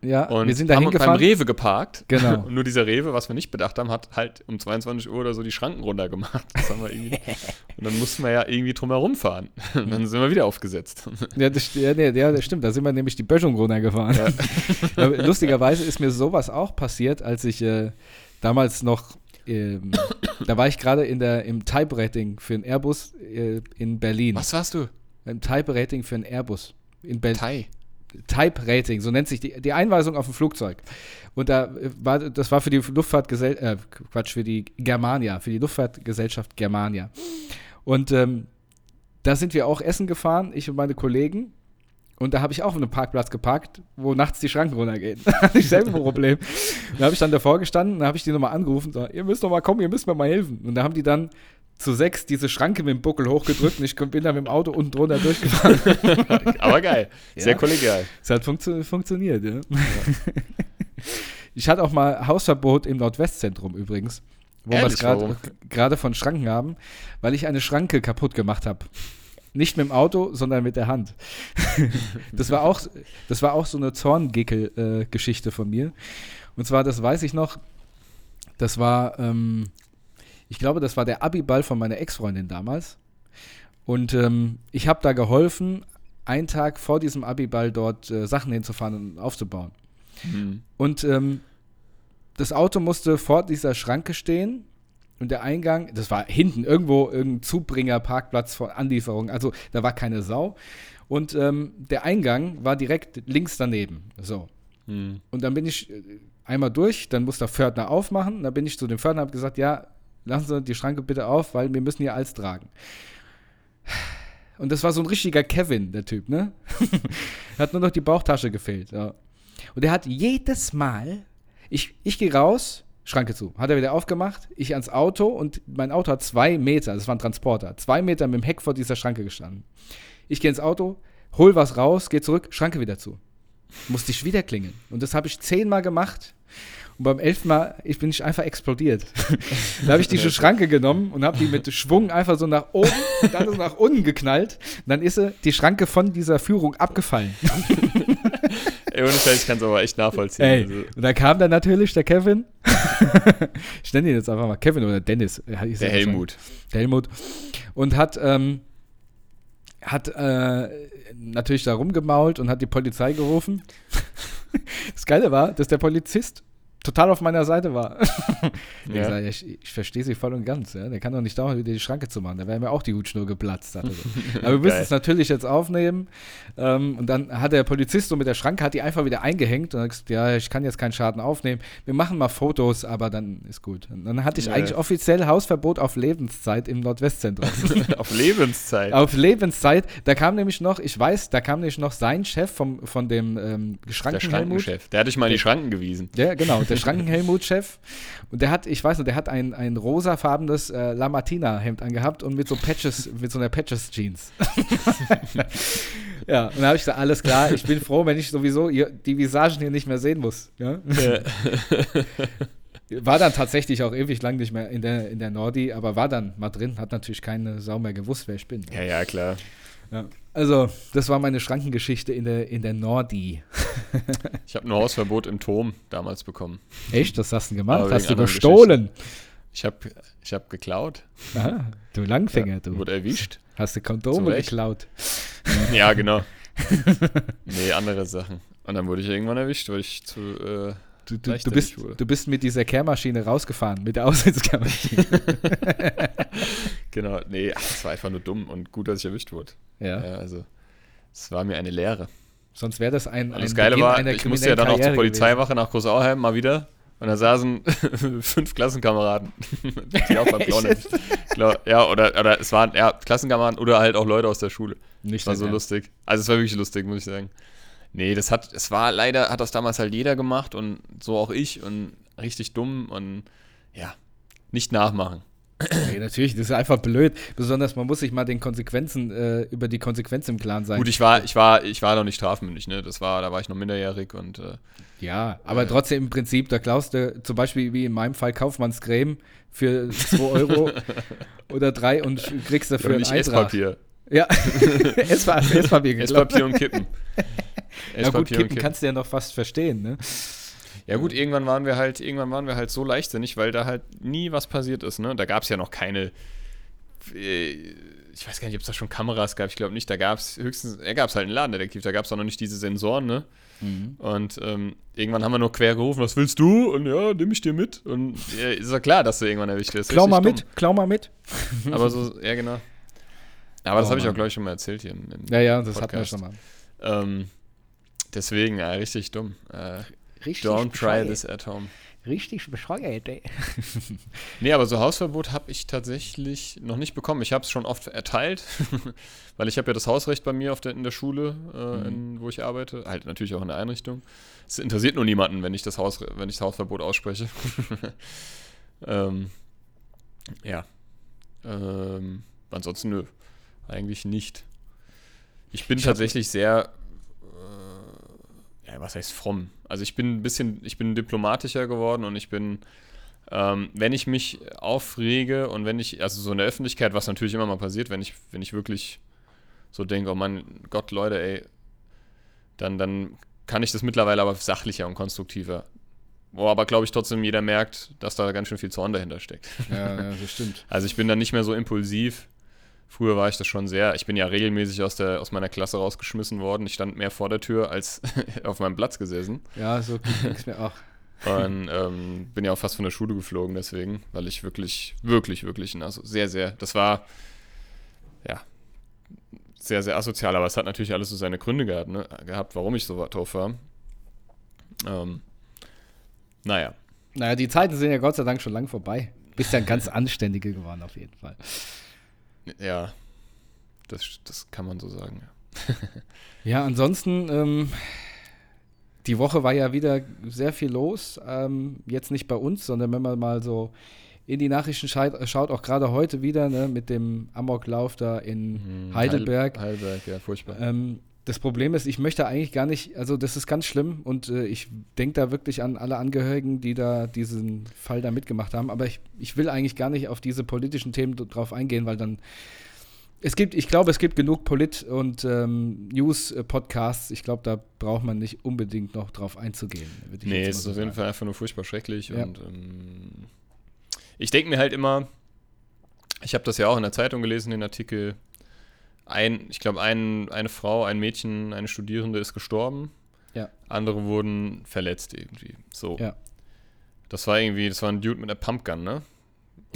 ja, und wir sind da haben beim. Rewe geparkt. Genau. Und nur dieser Rewe, was wir nicht bedacht haben, hat halt um 22 Uhr oder so die Schranken runtergemacht. Das haben wir irgendwie. und dann mussten wir ja irgendwie drum fahren. Und dann sind wir wieder aufgesetzt. Ja, das, ja, ja, das stimmt. Da sind wir nämlich die Böschung runtergefahren. Aber lustigerweise ist mir sowas auch passiert, als ich äh, damals noch, ähm, da war ich gerade in der im Type-Rating für einen Airbus äh, in Berlin. Was warst du? Im Type-Rating für einen Airbus in Berlin. Thai. Type-Rating, so nennt sich die, die Einweisung auf ein Flugzeug. Und da äh, war, das war für die Luftfahrtgesellschaft, äh, Quatsch, für die Germania, für die Luftfahrtgesellschaft Germania. Und ähm, da sind wir auch essen gefahren, ich und meine Kollegen. Und da habe ich auch auf einem Parkplatz geparkt, wo nachts die Schranken runtergehen. hatte ich selber ein Problem. Da habe ich dann davor gestanden, da habe ich die nochmal angerufen, so, ihr müsst doch mal kommen, ihr müsst mir mal helfen. Und da haben die dann zu sechs diese Schranke mit dem Buckel hochgedrückt und ich bin dann mit dem Auto unten drunter durchgefahren. Aber geil. Sehr Ja. kollegial. Es hat funktio funktioniert, ja. ich hatte auch mal Hausverbot im Nordwestzentrum übrigens, wo wir es gerade von Schranken haben, weil ich eine Schranke kaputt gemacht habe. Nicht mit dem Auto, sondern mit der Hand. das war auch, das war auch so eine Zorngickel-Geschichte von mir. Und zwar, das weiß ich noch, das war, ähm, ich glaube, das war der Abiball von meiner Ex-Freundin damals. Und ähm, ich habe da geholfen, einen Tag vor diesem Abiball dort äh, Sachen hinzufahren und aufzubauen. Hm. Und ähm, das Auto musste vor dieser Schranke stehen und der Eingang, das war hinten irgendwo irgendein Zubringer-Parkplatz von Anlieferung, also da war keine Sau. Und ähm, der Eingang war direkt links daneben. So. Hm. Und dann bin ich äh, einmal durch, dann muss der Pförtner aufmachen. Dann bin ich zu dem Pförtner und habe gesagt, ja, lassen Sie die Schranke bitte auf, weil wir müssen hier alles tragen. Und das war so ein richtiger Kevin, der Typ, ne? hat nur noch die Bauchtasche gefehlt. Ja. Und er hat jedes Mal, ich, ich gehe raus, Schranke zu, hat er wieder aufgemacht, ich ans Auto und mein Auto hat zwei Meter, das war ein Transporter, zwei Meter mit dem Heck vor dieser Schranke gestanden. Ich gehe ins Auto, hol was raus, gehe zurück, Schranke wieder zu. Musste ich wieder klingeln. Und das habe ich zehnmal gemacht. Und beim elften Mal ich bin ich einfach explodiert. da habe ich diese Schranke genommen und habe die mit Schwung einfach so nach oben und dann so nach unten geknallt. Und dann ist die Schranke von dieser Führung abgefallen. Ey, ohne Scheiß, ich kann es aber echt nachvollziehen. Ey, Also, und da kam dann natürlich der Kevin. ich nenne ihn jetzt einfach mal Kevin oder Dennis. Er der. Helmut. Der Helmut. Und hat, ähm, hat äh, natürlich da rumgemault und hat die Polizei gerufen. das Geile war, dass der Polizist total auf meiner Seite war. Ich, Ja. sag, ich, ich verstehe sie voll und ganz. Ja? Der kann doch nicht dauernd wieder die Schranke zu machen. Da wäre mir auch die Hutschnur geplatzt. Sagt er so. Aber wir müssen es natürlich jetzt aufnehmen. Ähm, und dann hat der Polizist so mit der Schranke, hat die einfach wieder eingehängt und hat gesagt, ja, ich kann jetzt keinen Schaden aufnehmen. Wir machen mal Fotos, aber dann ist gut. Und dann hatte ich Ja. eigentlich offiziell Hausverbot auf Lebenszeit im Nordwestzentrum. Auf Lebenszeit. auf Lebenszeit. Da kam nämlich noch, ich weiß, da kam nämlich noch sein Chef vom, von dem ähm, der Schrankenhelmut. Schrankenchef. Der hat dich mal in die Schranken gewiesen. Der, genau, der Schrankenhelmut-Chef. Und der hat, ich weiß noch, der hat ein, ein rosafarbenes äh, Lamartina-Hemd angehabt und mit so Patches, mit so einer Patches-Jeans. ja, und da habe ich gesagt, alles klar, ich bin froh, wenn ich sowieso ihr, die Visagen hier nicht mehr sehen muss. Ja? War dann tatsächlich auch ewig lang nicht mehr in der, in der Nordi, aber war dann mal drin, hat natürlich keine Sau mehr gewusst, wer ich bin. ja, ja, klar. Ja. Also, das war meine Schrankengeschichte in der, in der Nordi. Ich habe ein Hausverbot im Turm damals bekommen. Echt? Was hast du gemacht? Hast du gestohlen? Ich habe ich hab geklaut. Aha, du Langfinger, du. Wurde erwischt. Hast du Kondome geklaut? Ja, genau. nee, andere Sachen. Und dann wurde ich irgendwann erwischt, weil ich zu, äh, Du, du, du, bist, wurde. du bist mit dieser Kehrmaschine rausgefahren, mit der Aussitzkehrmaschine. Genau, nee, ach, das war einfach nur dumm und gut, dass ich erwischt wurde. ja. Ja, also, es war mir eine Lehre. Sonst wäre das ein, ein das Geile Beginn war, ich musste ja dann auch zur Polizeiwache nach Großauheim mal wieder. Und da saßen fünf Klassenkameraden, die auch beim Ja, oder, oder es waren ja, Klassenkameraden oder halt auch Leute aus der Schule. Nicht Das war so Ernst. lustig. Also es war wirklich lustig, muss ich sagen. Nee, das hat, es war leider, hat das damals halt jeder gemacht und so auch ich und richtig dumm und ja, nicht nachmachen. Nee, natürlich, das ist einfach blöd. Besonders, man muss sich mal den Konsequenzen, äh, über die Konsequenzen im Klaren sein. Gut, ich war, ich war, ich war noch nicht strafmündig, ne? Das war, da war ich noch minderjährig und äh, ja, aber Äh. trotzdem im Prinzip, da klaust du zum Beispiel wie in meinem Fall Kaufmannscreme für 2 Euro oder 3 und kriegst dafür ja, ein nicht Eintrag. Esspapier. Ja, Esspapier, Esspapier. Esspapier und Kippen. Ja gut, kippen kannst du ja noch fast verstehen, ne? Ja gut, irgendwann waren wir halt, irgendwann waren wir halt so leichtsinnig, weil da halt nie was passiert ist, ne? Da gab es ja noch keine, äh, ich weiß gar nicht, ob es da schon Kameras gab, ich glaube nicht, da gab es höchstens, da gab es halt einen Ladendetektiv, da gab es auch noch nicht diese Sensoren, ne? Und ähm, irgendwann haben wir nur quer gerufen, was willst du? Und ja, nehme ich dir mit. Und ja, ist ja klar, dass du irgendwann erwischt wirst. Klau mal mit, klau mal mit. Aber so, ja genau. Aber das Oh habe ich auch, glaube ich, schon mal erzählt hier. Im, im Ja, ja, das hatten wir Podcast. schon mal. Ähm, deswegen, ja, richtig dumm. Äh, Richtig don't try this at home. Richtig bescheuert, ey. Nee, aber so Hausverbot habe ich tatsächlich noch nicht bekommen. Ich habe es schon oft erteilt, weil ich habe ja das Hausrecht bei mir auf der, in der Schule, äh, in, wo ich arbeite. Halt natürlich auch in der Einrichtung. Es interessiert nur niemanden, wenn ich das, Haus, wenn ich das Hausverbot ausspreche. ähm, ja. Ähm, ansonsten nö. Eigentlich nicht. Ich bin Ich tatsächlich sehr, ja, was heißt fromm? Also ich bin ein bisschen, ich bin diplomatischer geworden und ich bin, ähm, wenn ich mich aufrege und wenn ich, also so in der Öffentlichkeit, was natürlich immer mal passiert, wenn ich, wenn ich wirklich so denke, oh mein Gott, Leute, ey, dann, dann kann ich das mittlerweile aber sachlicher und konstruktiver. Wo aber, glaube ich, trotzdem jeder merkt, dass da ganz schön viel Zorn dahinter steckt. Ja, ja, das stimmt. Also ich bin dann nicht mehr so impulsiv. Früher war ich das schon sehr. Ich bin ja regelmäßig aus, der, aus meiner Klasse rausgeschmissen worden. Ich stand mehr vor der Tür als auf meinem Platz gesessen. Ja, so ging es mir auch. Und ähm, bin ja auch fast von der Schule geflogen deswegen, weil ich wirklich, wirklich, wirklich, also sehr, sehr, das war, ja, sehr, sehr asozial, aber es hat natürlich alles so seine Gründe gehabt, ne, gehabt warum ich so drauf war. Ähm, naja, Naja, die Zeiten sind ja Gott sei Dank schon lang vorbei. Bist ja ein ganz Anständiger geworden, auf jeden Fall. Ja, das, das kann man so sagen. Ja, ansonsten, ähm, die Woche war ja wieder sehr viel los. Ähm, jetzt nicht bei uns, sondern wenn man mal so in die Nachrichten schaut, schaut auch gerade heute wieder ne, mit dem Amoklauf da in Hm, Heidelberg. Heidelberg, ja, furchtbar. Ähm, das Problem ist, ich möchte eigentlich gar nicht, also das ist ganz schlimm und äh, ich denke da wirklich an alle Angehörigen, die da diesen Fall da mitgemacht haben, aber ich, ich will eigentlich gar nicht auf diese politischen Themen drauf eingehen, weil dann es gibt, ich glaube, es gibt genug Polit- und ähm, News-Podcasts. Ich glaube, da braucht man nicht unbedingt noch drauf einzugehen. würde Nee, es mal ist so auf jeden. Fall einfach nur furchtbar schrecklich. Ja. Und ähm, ich denke mir halt immer, ich habe das ja auch in der Zeitung gelesen, den Artikel, ein, ich glaube, ein, eine Frau, ein Mädchen, eine Studierende ist gestorben. Ja. Andere wurden verletzt irgendwie. So. Ja. Das war irgendwie, das war ein Dude mit einer Pumpgun, ne?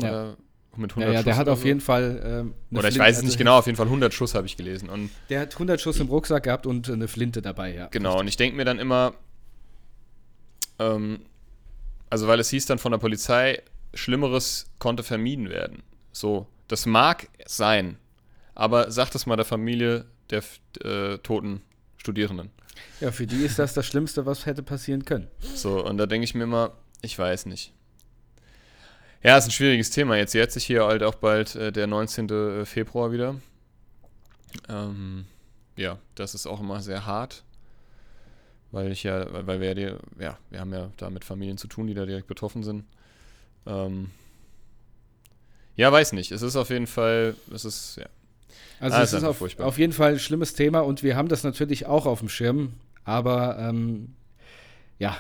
Ja. Oder mit 100 Ja, ja, der Schuss hat auf so. jeden Fall. Ähm, Oder ich Flinte- weiß es nicht also, genau, auf jeden Fall 100 Schuss habe ich gelesen. Und Der hat 100 Schuss im Rucksack gehabt und eine Flinte dabei, ja. Genau, und ich denke mir dann immer, ähm, also weil es hieß dann von der Polizei, Schlimmeres konnte vermieden werden. So, das mag sein, aber sag das mal der Familie der äh, toten Studierenden. Ja, für die ist das das Schlimmste, was hätte passieren können. So, und da denke ich mir immer, ich weiß nicht. Ja, ist ein schwieriges Thema. Jetzt jährt sich hier halt auch bald äh, der 19. Februar wieder. Ähm, ja, das ist auch immer sehr hart. Weil ich ja, weil wir ja, ja, wir haben ja da mit Familien zu tun, die da direkt betroffen sind. Ähm, ja, weiß nicht. Es ist auf jeden Fall, es ist, ja. Also Ah, es ist ist auf, auf jeden Fall ein schlimmes Thema und wir haben das natürlich auch auf dem Schirm, aber ähm, ja,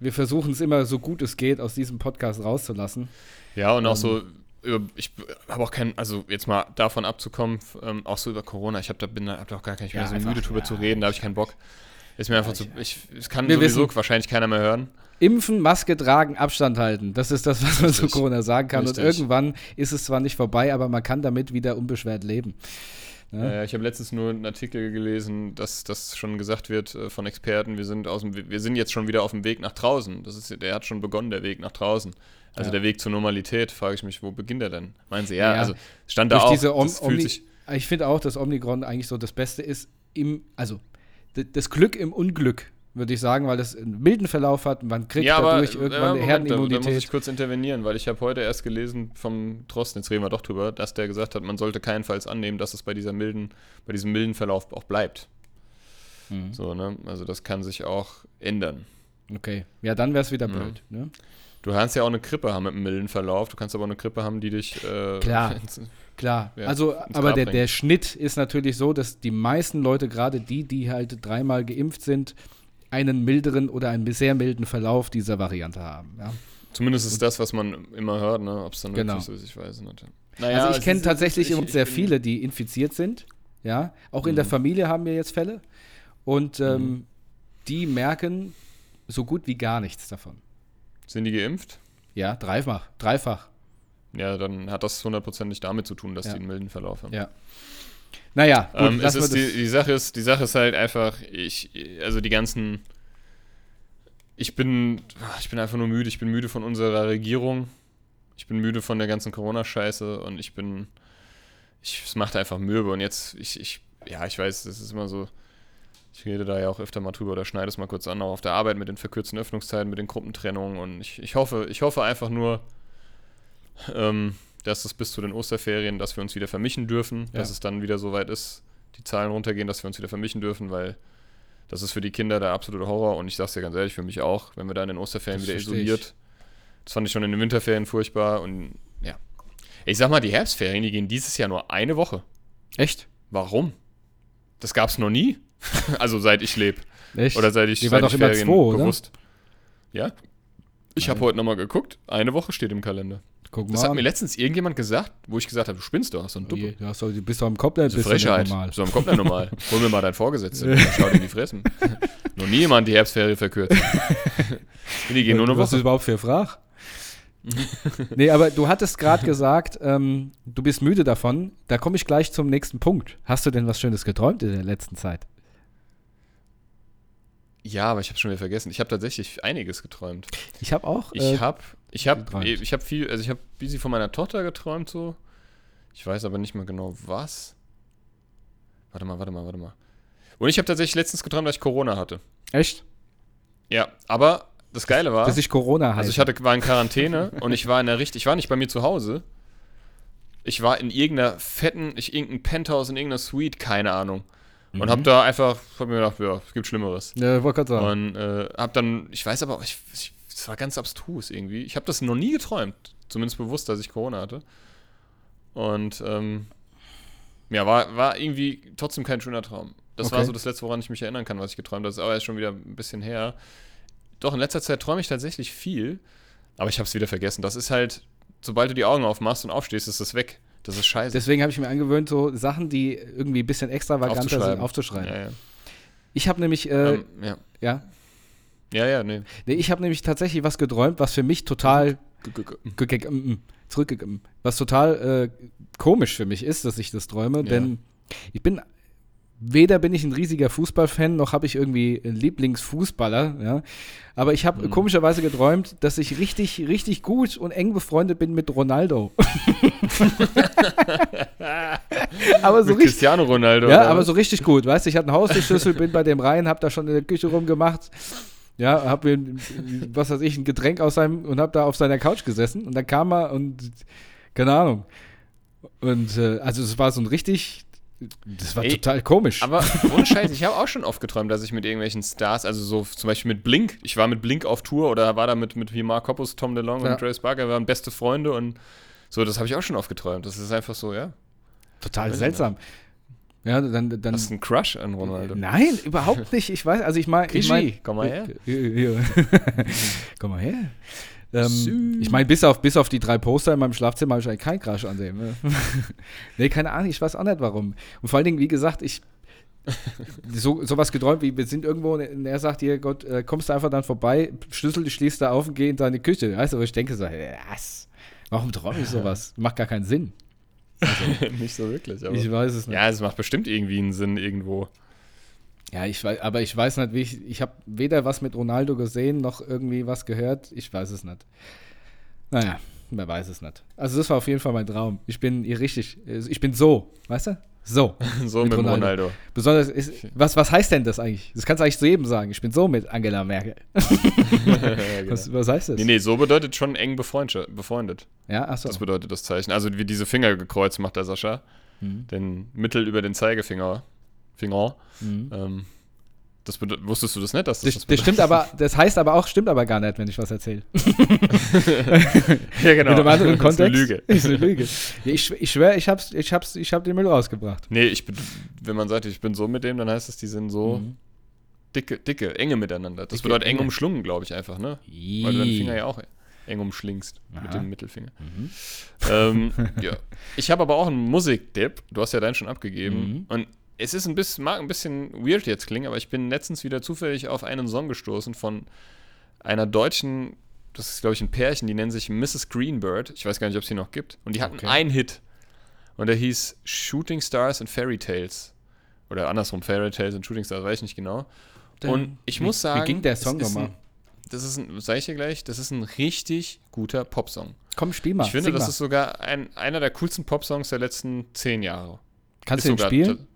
wir versuchen es immer so gut es geht aus diesem Podcast rauszulassen. Ja, und auch Ähm. so, über, ich habe auch keinen, also jetzt mal davon abzukommen, ähm, auch so über Corona, ich habe da, bin da, hab da auch gar nicht mehr Ja, so müde drüber ja, zu reden, da habe ich keinen Bock. Ist mir einfach Ja, zu, ich- es kann sowieso wissen- wahrscheinlich keiner mehr hören. Impfen, Maske tragen, Abstand halten. Das ist das, was man zu. Corona sagen kann. Und Richtig. irgendwann ist es zwar nicht vorbei, aber man kann damit wieder unbeschwert leben. Ja. Äh, ich habe letztens nur einen Artikel gelesen, dass das schon gesagt wird äh, von Experten, wir sind, aus dem, wir sind jetzt schon wieder auf dem Weg nach draußen. Das ist, der hat schon begonnen, der Weg nach draußen. Also Ja. der Weg zur Normalität, frage ich mich, wo beginnt er denn? Meinen Sie, ja, Ja. also stand da auch, diese Om sich, ich finde auch, dass Omikron eigentlich so das Beste ist im, also das Glück im Unglück, würde ich sagen, weil es einen milden Verlauf hat. Man kriegt ja, dadurch irgendwann eine Moment, da, da muss Herdenimmunität. ich kurz intervenieren, weil ich habe heute erst gelesen vom Drosten, jetzt reden wir doch drüber, dass der gesagt hat, man sollte keinenfalls annehmen, dass es bei dieser milden, bei diesem milden Verlauf auch bleibt. Mhm. So, ne? Also das kann sich auch ändern. Okay, ja, dann wäre es wieder Ja. blöd. Ne? Du kannst ja auch eine Grippe haben mit einem milden Verlauf, du kannst aber auch eine Grippe haben, die dich äh, Klar. Klar, Ja, also, aber der, der Schnitt ist natürlich so, dass die meisten Leute, gerade die, die halt dreimal geimpft sind, einen milderen oder einen sehr milden Verlauf dieser Variante haben. Ja. Zumindest ist das, was man immer hört, ne? Ob es dann Genau. wirklich so ist, ich weiß es nicht. also ich kenne tatsächlich ich, sehr ich bin- viele, die infiziert sind. Ja, auch in der Mhm. Familie haben wir jetzt Fälle. Und ähm, die merken so gut wie gar nichts davon. Sind die geimpft? Ja, dreifach, dreifach. Ja, dann hat das hundertprozentig damit zu tun, dass Ja. die einen milden Verlauf haben. Ja. Naja, gut, Ähm, es ist die, die, Sache ist, die Sache ist halt einfach, ich, also die ganzen, ich bin, ich bin einfach nur müde, ich bin müde von unserer Regierung, ich bin müde von der ganzen Corona-Scheiße und ich bin, ich, es macht einfach mürbe. Und jetzt, ich, ich, ja, ich weiß, das ist immer so, ich rede da ja auch öfter mal drüber oder schneide es mal kurz an, auch auf der Arbeit mit den verkürzten Öffnungszeiten, mit den Gruppentrennungen. Und ich, ich hoffe, ich hoffe einfach nur, ähm, dass es bis zu den Osterferien, dass wir uns wieder vermischen dürfen, Ja. dass es dann wieder so weit ist, die Zahlen runtergehen, dass wir uns wieder vermischen dürfen, weil das ist für die Kinder der absolute Horror und ich sag's dir ganz ehrlich, für mich auch, wenn wir da in den Osterferien Das wieder versteh ich. isoliert. Das fand ich schon in den Winterferien furchtbar und ja. Ich sag mal, die Herbstferien, die gehen dieses Jahr nur eine Woche. Echt? Warum? Das gab's noch nie. also seit ich lebe. Echt? Oder seit ich, Die seit ich Ferien zwei, oder? bewusst. Ja? Ich habe heute nochmal geguckt. Eine Woche steht im Kalender. Guck Das mal hat mir letztens irgendjemand gesagt, wo ich gesagt habe, du spinnst doch, so ein Duppe. Du, hast doch, du bist doch im Kopf, bist So du nicht Frechheit. normal. So am Kopf normal. Hol mir mal deinen Vorgesetzten. Schau dir in die Fressen. Noch nie jemand die Herbstferie verkürzt. die gehen nur eine Was ist Woche. überhaupt für Frage? nee, aber du hattest gerade gesagt, ähm, du bist müde davon. Da komme ich gleich zum nächsten Punkt. Hast du denn was Schönes geträumt in der letzten Zeit? Ja, aber ich habe schon wieder vergessen. Ich habe tatsächlich einiges geträumt. Ich habe auch. Ich äh, habe ich habe ich habe viel, also ich habe busy von meiner Tochter geträumt so. Ich weiß aber nicht mehr genau was. Warte mal, warte mal, warte mal. Und ich habe tatsächlich letztens geträumt, dass ich Corona hatte. echt? Ja, aber das Geile war, Dass ich Corona heiße. also ich hatte, war in Quarantäne und ich war in der richtig, ich war nicht bei mir zu Hause. Ich war in irgendeiner fetten, ich irgendein Penthouse in irgendeiner Suite, keine Ahnung. Und Mhm. hab da einfach, hab mir gedacht, ja, es gibt Schlimmeres. Ja, wollte gerade sagen. Und äh, hab dann, ich weiß aber, ich, ich, es war ganz abstrus irgendwie. Ich habe das noch nie geträumt. Zumindest bewusst, dass ich Corona hatte. Und ähm, ja, war, war irgendwie trotzdem kein schöner Traum. Das war Okay. so das letzte, woran ich mich erinnern kann, was ich geträumt habe. Das ist aber erst schon wieder ein bisschen her. Doch, in letzter Zeit träume ich tatsächlich viel, aber ich habe es wieder vergessen. Das ist halt, sobald du die Augen aufmachst und aufstehst, ist das weg. Das ist scheiße. Deswegen habe ich mir angewöhnt, so Sachen, die irgendwie ein bisschen extravaganter sind, aufzuschreiben. Ja, ja. Ich habe nämlich, äh, ähm, ja. ja, ja, ja, nee. nee, ich habe nämlich tatsächlich was geträumt, was für mich total mm, zurück, mm, was total äh, komisch für mich ist, dass ich das träume, Ja. denn ich bin weder bin ich ein riesiger Fußballfan, noch habe ich irgendwie einen Lieblingsfußballer, ja. Aber ich habe Mhm. komischerweise geträumt, dass ich richtig, richtig gut und eng befreundet bin mit Ronaldo. aber so Mit richtig, Cristiano Ronaldo. ja, oder aber so richtig gut, weißt du, ich hatte einen Haustürschlüssel, bin bei dem rein, hab da schon in der Küche rumgemacht. Ja, hab mir, was weiß ich, ein Getränk aus seinem und hab da auf seiner Couch gesessen und dann kam er und keine Ahnung. Und äh, also es war so ein richtig, das war Ey, total komisch. Aber ohne Scheiß, ich habe auch schon oft geträumt, dass ich mit irgendwelchen Stars, also so zum Beispiel mit Blink, ich war mit Blink auf Tour oder war da mit, mit wie Mark Hoppus, Tom DeLonge Ja. und Trace Barker, wir waren beste Freunde und so, das habe ich auch schon oft geträumt. Das ist einfach so, ja. total seltsam. Ja, dann, dann Hast du einen Crush an Ronaldo? Nein, überhaupt nicht. Ich weiß, also ich meine, ich mein, komm mal her. Hier, hier. komm mal her. Ähm, ich meine, bis auf, bis auf die drei Poster in meinem Schlafzimmer habe ich eigentlich keinen Crush an dem. Ne? nee, keine Ahnung, ich weiß auch nicht warum. Und vor allen Dingen, wie gesagt, ich, so, sowas geträumt wie, wir sind irgendwo und er sagt dir, Gott, äh, kommst du einfach dann vorbei, Schlüssel schließt da auf und geh in deine Küche. Weißt du, wo ich denke so, was? Warum träume ich sowas? Macht gar keinen Sinn. nicht so wirklich, aber. Ich weiß es nicht. ja, es macht bestimmt irgendwie einen Sinn irgendwo. Ja, ich weiß, aber ich weiß nicht, wie ich, ich habe weder was mit Ronaldo gesehen, noch irgendwie was gehört. Ich weiß es nicht. Naja, man weiß es nicht. Also das war auf jeden Fall mein Traum. Ich bin hier richtig, ich bin so, weißt du? So. So mit, Mit Ronaldo. Ronaldo. Besonders, ist, was, was heißt denn das eigentlich? Das kannst du eigentlich zu jedem sagen. Ich bin so mit Angela Merkel. genau. Was, was heißt das? Nee, nee, so bedeutet schon eng befreundet. befreundet. Ja, achso. Das bedeutet das Zeichen. Also wie diese Finger gekreuzt macht der Sascha. Mhm. Den Mittel über den Zeigefinger. Finger. Mhm. Ähm, das wusstest du das nicht? Dass das, Das, das stimmt aber, das heißt aber auch, stimmt aber gar nicht, wenn ich was erzähle. ja, genau. Mit einem anderen Das Kontext. ist eine Lüge. Ist eine Lüge. Ich, ich schwöre, ich hab's, ich hab's, ich hab den Müll rausgebracht. Nee, ich bin, wenn man sagt, ich bin so mit dem, dann heißt es, die sind so Mhm. dicke, dicke, enge miteinander. Das Dicke, bedeutet eng umschlungen, glaube ich, einfach, ne? Weil du deinen Finger ja auch eng umschlingst mit Aha. dem Mittelfinger. Mhm. ähm, ja. Ich habe aber auch einen Musiktipp. Du hast ja deinen schon abgegeben. Mhm. Und es ist ein bisschen, mag ein bisschen weird jetzt klingen, aber ich bin letztens wieder zufällig auf einen Song gestoßen von einer deutschen, das ist glaube ich ein Pärchen, die nennen sich Mrs. Greenbird. Ich weiß gar nicht, ob es die noch gibt. Und die hatten Okay. einen Hit. Und der hieß Shooting Stars and Fairy Tales. Oder andersrum, Fairy Tales und Shooting Stars, weiß ich nicht genau. Und ich Wie- muss sagen, Wie ging der Song nochmal? Das ist ein, sag ich dir gleich, das ist ein richtig guter Popsong. Komm, spiel mal. Ich finde, das mal. ist sogar ein, einer der coolsten Popsongs der letzten zehn Jahre. Kannst Ist du den sogar- spielen?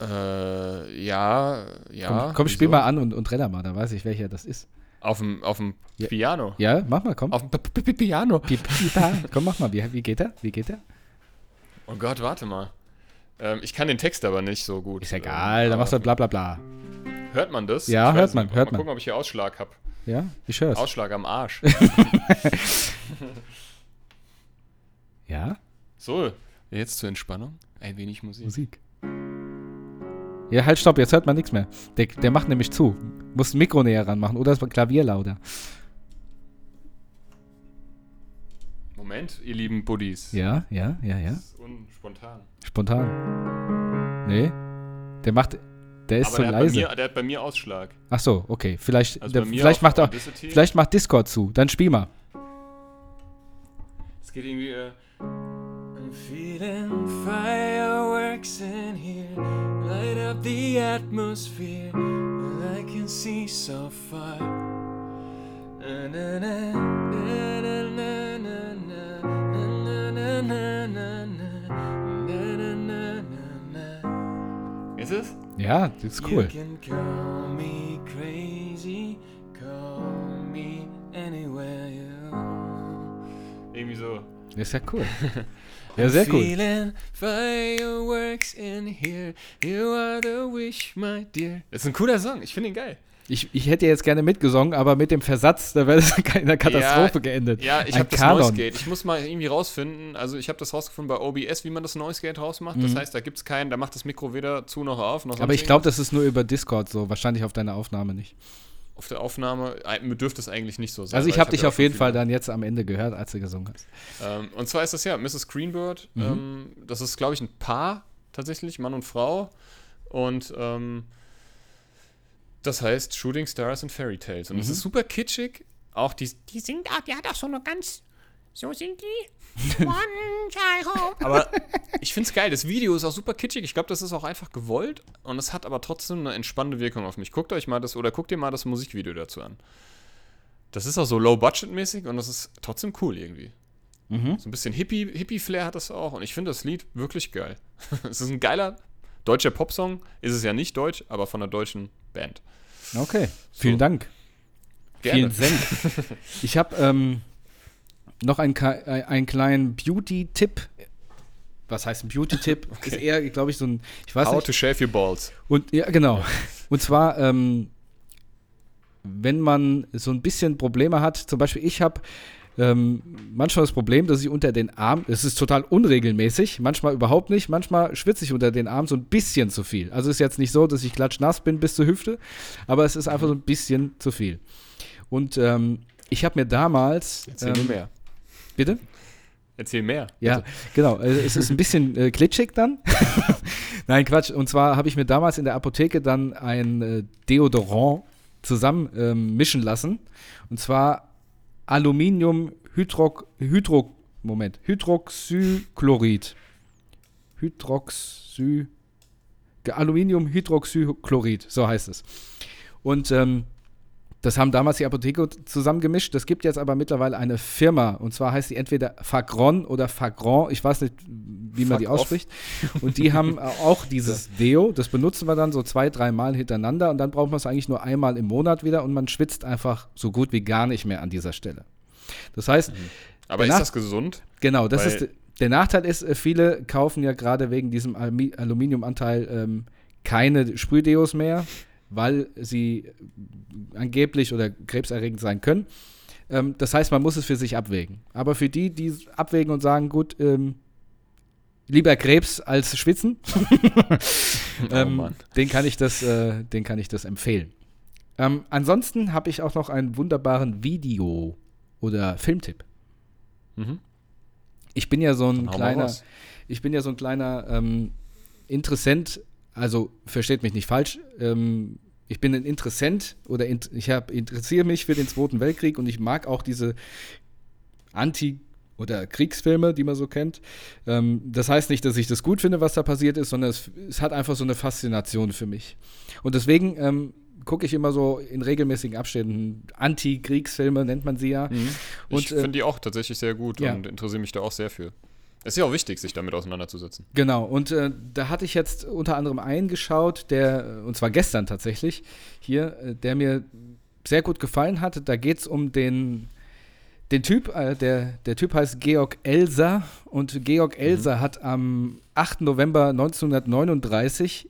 Äh, ja, ja. komm, komm spiel mal an und, und renner mal, dann weiß ich, welcher das ist. Auf dem, auf dem Ja. Piano. Ja, mach mal, komm. Auf dem P -P -P Piano. Pi- pi- pa. Komm, mach mal. Wie, wie geht der? Wie geht der? Oh Gott, warte mal. Ähm, ich kann den Text aber nicht so gut. Ist egal, Ähm, dann machst du bla bla bla. Hört man das? Ja, Ich hört man, nicht. hört mal man. gucken, ob ich hier Ausschlag habe. Ja, ich hör's. Ausschlag am Arsch. Ja, so, jetzt zur Entspannung. Ein wenig Musik. Musik. Ja, halt, stopp, jetzt hört man nichts mehr. Der, der macht nämlich zu. Muss ein Mikro näher ranmachen oder das Klavier lauter. Moment, ihr lieben Buddies. Ja, ja, ja, ja. Das ist unspontan. Spontan. Nee. Der macht. Der ist Aber so der, hat leise. mir, der hat bei mir Ausschlag. Ach so, okay. Vielleicht, Also der, vielleicht, macht Audacity. vielleicht macht Discord zu. Dann spiel mal. Es geht irgendwie. Äh, I'm feeling fireworks in here, light up the atmosphere. I can see so far. Is this? Yeah, it's. Crazy, Irgendwie so. Ist ja cool. Ja, sehr cool. Feeling fireworks in here. You are the wish, my dear. Das ist ein cooler Song. Ich finde ihn geil. Ich, ich hätte jetzt gerne mitgesungen, aber mit dem Versatz, da wäre es in einer Katastrophe Ja, geendet. Ja, ich habe das. Noise Gate. Ich muss mal irgendwie rausfinden. Also ich habe das rausgefunden bei OBS, wie man das Noise Gate rausmacht. Das Mhm. heißt, da gibt es keinen, da macht das Mikro weder zu noch auf. Noch Aber ich glaube, das ist nur über Discord so. Wahrscheinlich auf deiner Aufnahme nicht. Auf der Aufnahme dürfte es eigentlich nicht so sein. Also ich habe dich ja auf jeden Fall dann jetzt am Ende gehört, als du gesungen hast. Ähm, und zwar ist das ja Mrs. Greenbird. Mhm. Ähm, das ist, glaube ich, ein Paar tatsächlich, Mann und Frau. Und ähm, das heißt Shooting Stars and Fairy Tales. Und es Mhm. ist super kitschig. Auch die, Die singt auch, die hat auch so eine ganz. So sind die. One child home. aber ich finde es geil. Das Video ist auch super kitschig. Ich glaube, das ist auch einfach gewollt. Und es hat aber trotzdem eine entspannende Wirkung auf mich. Guckt euch mal das oder guckt dir mal das Musikvideo dazu an. Das ist auch so low-budget-mäßig und das ist trotzdem cool irgendwie. Mhm. So ein bisschen Hippie- Hippie-Flair hat das auch und ich finde das Lied wirklich geil. es ist ein geiler deutscher Popsong. Ist es ja nicht deutsch, aber von einer deutschen Band. Okay, vielen So. Dank. Gerne. Vielen Dank. Ich habe ähm, noch einen, äh, einen kleinen Beauty-Tipp. Was heißt ein Beauty-Tipp? Ist eher, glaube ich, so ein, ich weiß How nicht. to shave your balls. Und ja, genau. Und zwar, ähm, wenn man so ein bisschen Probleme hat, zum Beispiel ich habe ähm, manchmal das Problem, dass ich unter den Armen, es ist total unregelmäßig, manchmal überhaupt nicht, manchmal schwitze ich unter den Armen so ein bisschen zu viel. Also ist jetzt nicht so, dass ich klatschnass bin bis zur Hüfte, aber es ist einfach so ein bisschen zu viel. Und ähm, ich habe mir damals. Erzähl ähm, mehr. Bitte? Erzähl mehr. Ja, bitte. genau. Äh, Es ist ein bisschen äh, glitschig dann. Nein, Quatsch. Und zwar habe ich mir damals in der Apotheke dann ein äh, Deodorant zusammen ähm, mischen lassen. Und zwar Aluminium Hydro, Hydro Moment, Hydroxychlorid. Hydroxy Aluminiumhydroxychlorid, so heißt es. Und ähm, das haben damals die Apotheke zusammengemischt. Das gibt jetzt aber mittlerweile eine Firma. Und zwar heißt die entweder Fagron oder Fagron. Ich weiß nicht, wie man Fuck die off. ausspricht. Und die haben äh, auch dieses Deo. Das benutzen wir dann so zwei, dreimal hintereinander. Und dann braucht man es eigentlich nur einmal im Monat wieder. Und man schwitzt einfach so gut wie gar nicht mehr an dieser Stelle. Das heißt, Aber Danach- ist das gesund? Genau, das Weil- ist der Nachteil ist, äh, viele kaufen ja gerade wegen diesem Alumi Aluminiumanteil ähm, keine Sprühdeos mehr, weil sie angeblich oder krebserregend sein können. Ähm, das heißt, man muss es für sich abwägen. Aber für die, die abwägen und sagen, gut, ähm, lieber Krebs als Schwitzen, ähm, oh den kann ich das, äh, den kann ich das empfehlen. Ähm, ansonsten habe ich auch noch einen wunderbaren Video- oder Filmtipp. Mhm. Ich bin ja so ein kleiner, ich bin ja so ein kleiner ähm, Interessent, also versteht mich nicht falsch, ähm, ich bin ein Interessent oder int ich hab, interessiere mich für den Zweiten Weltkrieg und ich mag auch diese Anti- oder Kriegsfilme, die man so kennt. Ähm, das heißt nicht, dass ich das gut finde, was da passiert ist, sondern es, es hat einfach so eine Faszination für mich. Und deswegen ähm, gucke ich immer so in regelmäßigen Abständen Anti-Kriegsfilme, nennt man sie ja. Mhm. Und, ich äh, finde die auch tatsächlich sehr gut ja. und interessiere mich da auch sehr für. Es ist ja auch wichtig, sich damit auseinanderzusetzen. Genau, und äh, da hatte ich jetzt unter anderem einen geschaut, der, äh, und zwar gestern tatsächlich, hier, äh, der mir sehr gut gefallen hat. Da geht es um den, den Typ, äh, der, der Typ heißt Georg Elser und Georg Elser hat am 8. November 1939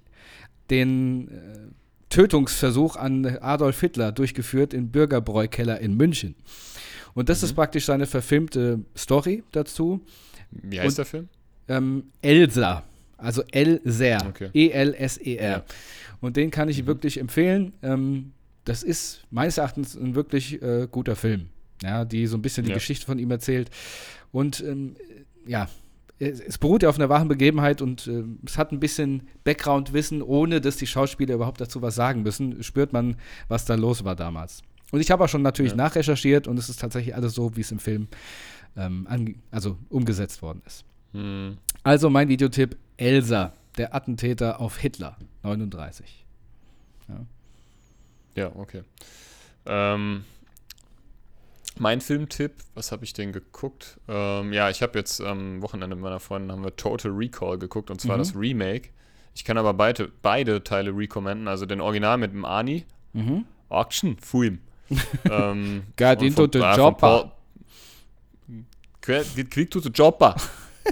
den äh, Tötungsversuch an Adolf Hitler durchgeführt im Bürgerbräukeller in München. Und das ist praktisch seine verfilmte Story dazu. Wie heißt Und- der Film? Ähm, Elsa, also Elser, Okay. E-L-S-E-R. Ja. Und den kann ich wirklich empfehlen. Ähm, das ist meines Erachtens ein wirklich äh, guter Film, ja, die so ein bisschen die Ja. Geschichte von ihm erzählt. Und ähm, ja, es, es beruht ja auf einer wahren Begebenheit und äh, es hat ein bisschen Background-Wissen, ohne dass die Schauspieler überhaupt dazu was sagen müssen, spürt man, was da los war damals. Und ich habe auch schon natürlich Ja. nachrecherchiert und es ist tatsächlich alles so, wie es im Film ähm, also umgesetzt worden ist. Hm. Also mein Videotipp: Elsa, der Attentäter auf Hitler, 39. Ja, okay. Ähm, mein Filmtipp, was habe ich denn geguckt? Ähm, ja, ich habe jetzt am Wochenende mit meiner Freundin haben wir Total Recall geguckt und zwar Mhm. das Remake. Ich kann aber beide, beide Teile recommenden, also den Original mit dem Ani, Mhm. Action, Film. ähm, und into the ah. Paul- Get quick to the chopper.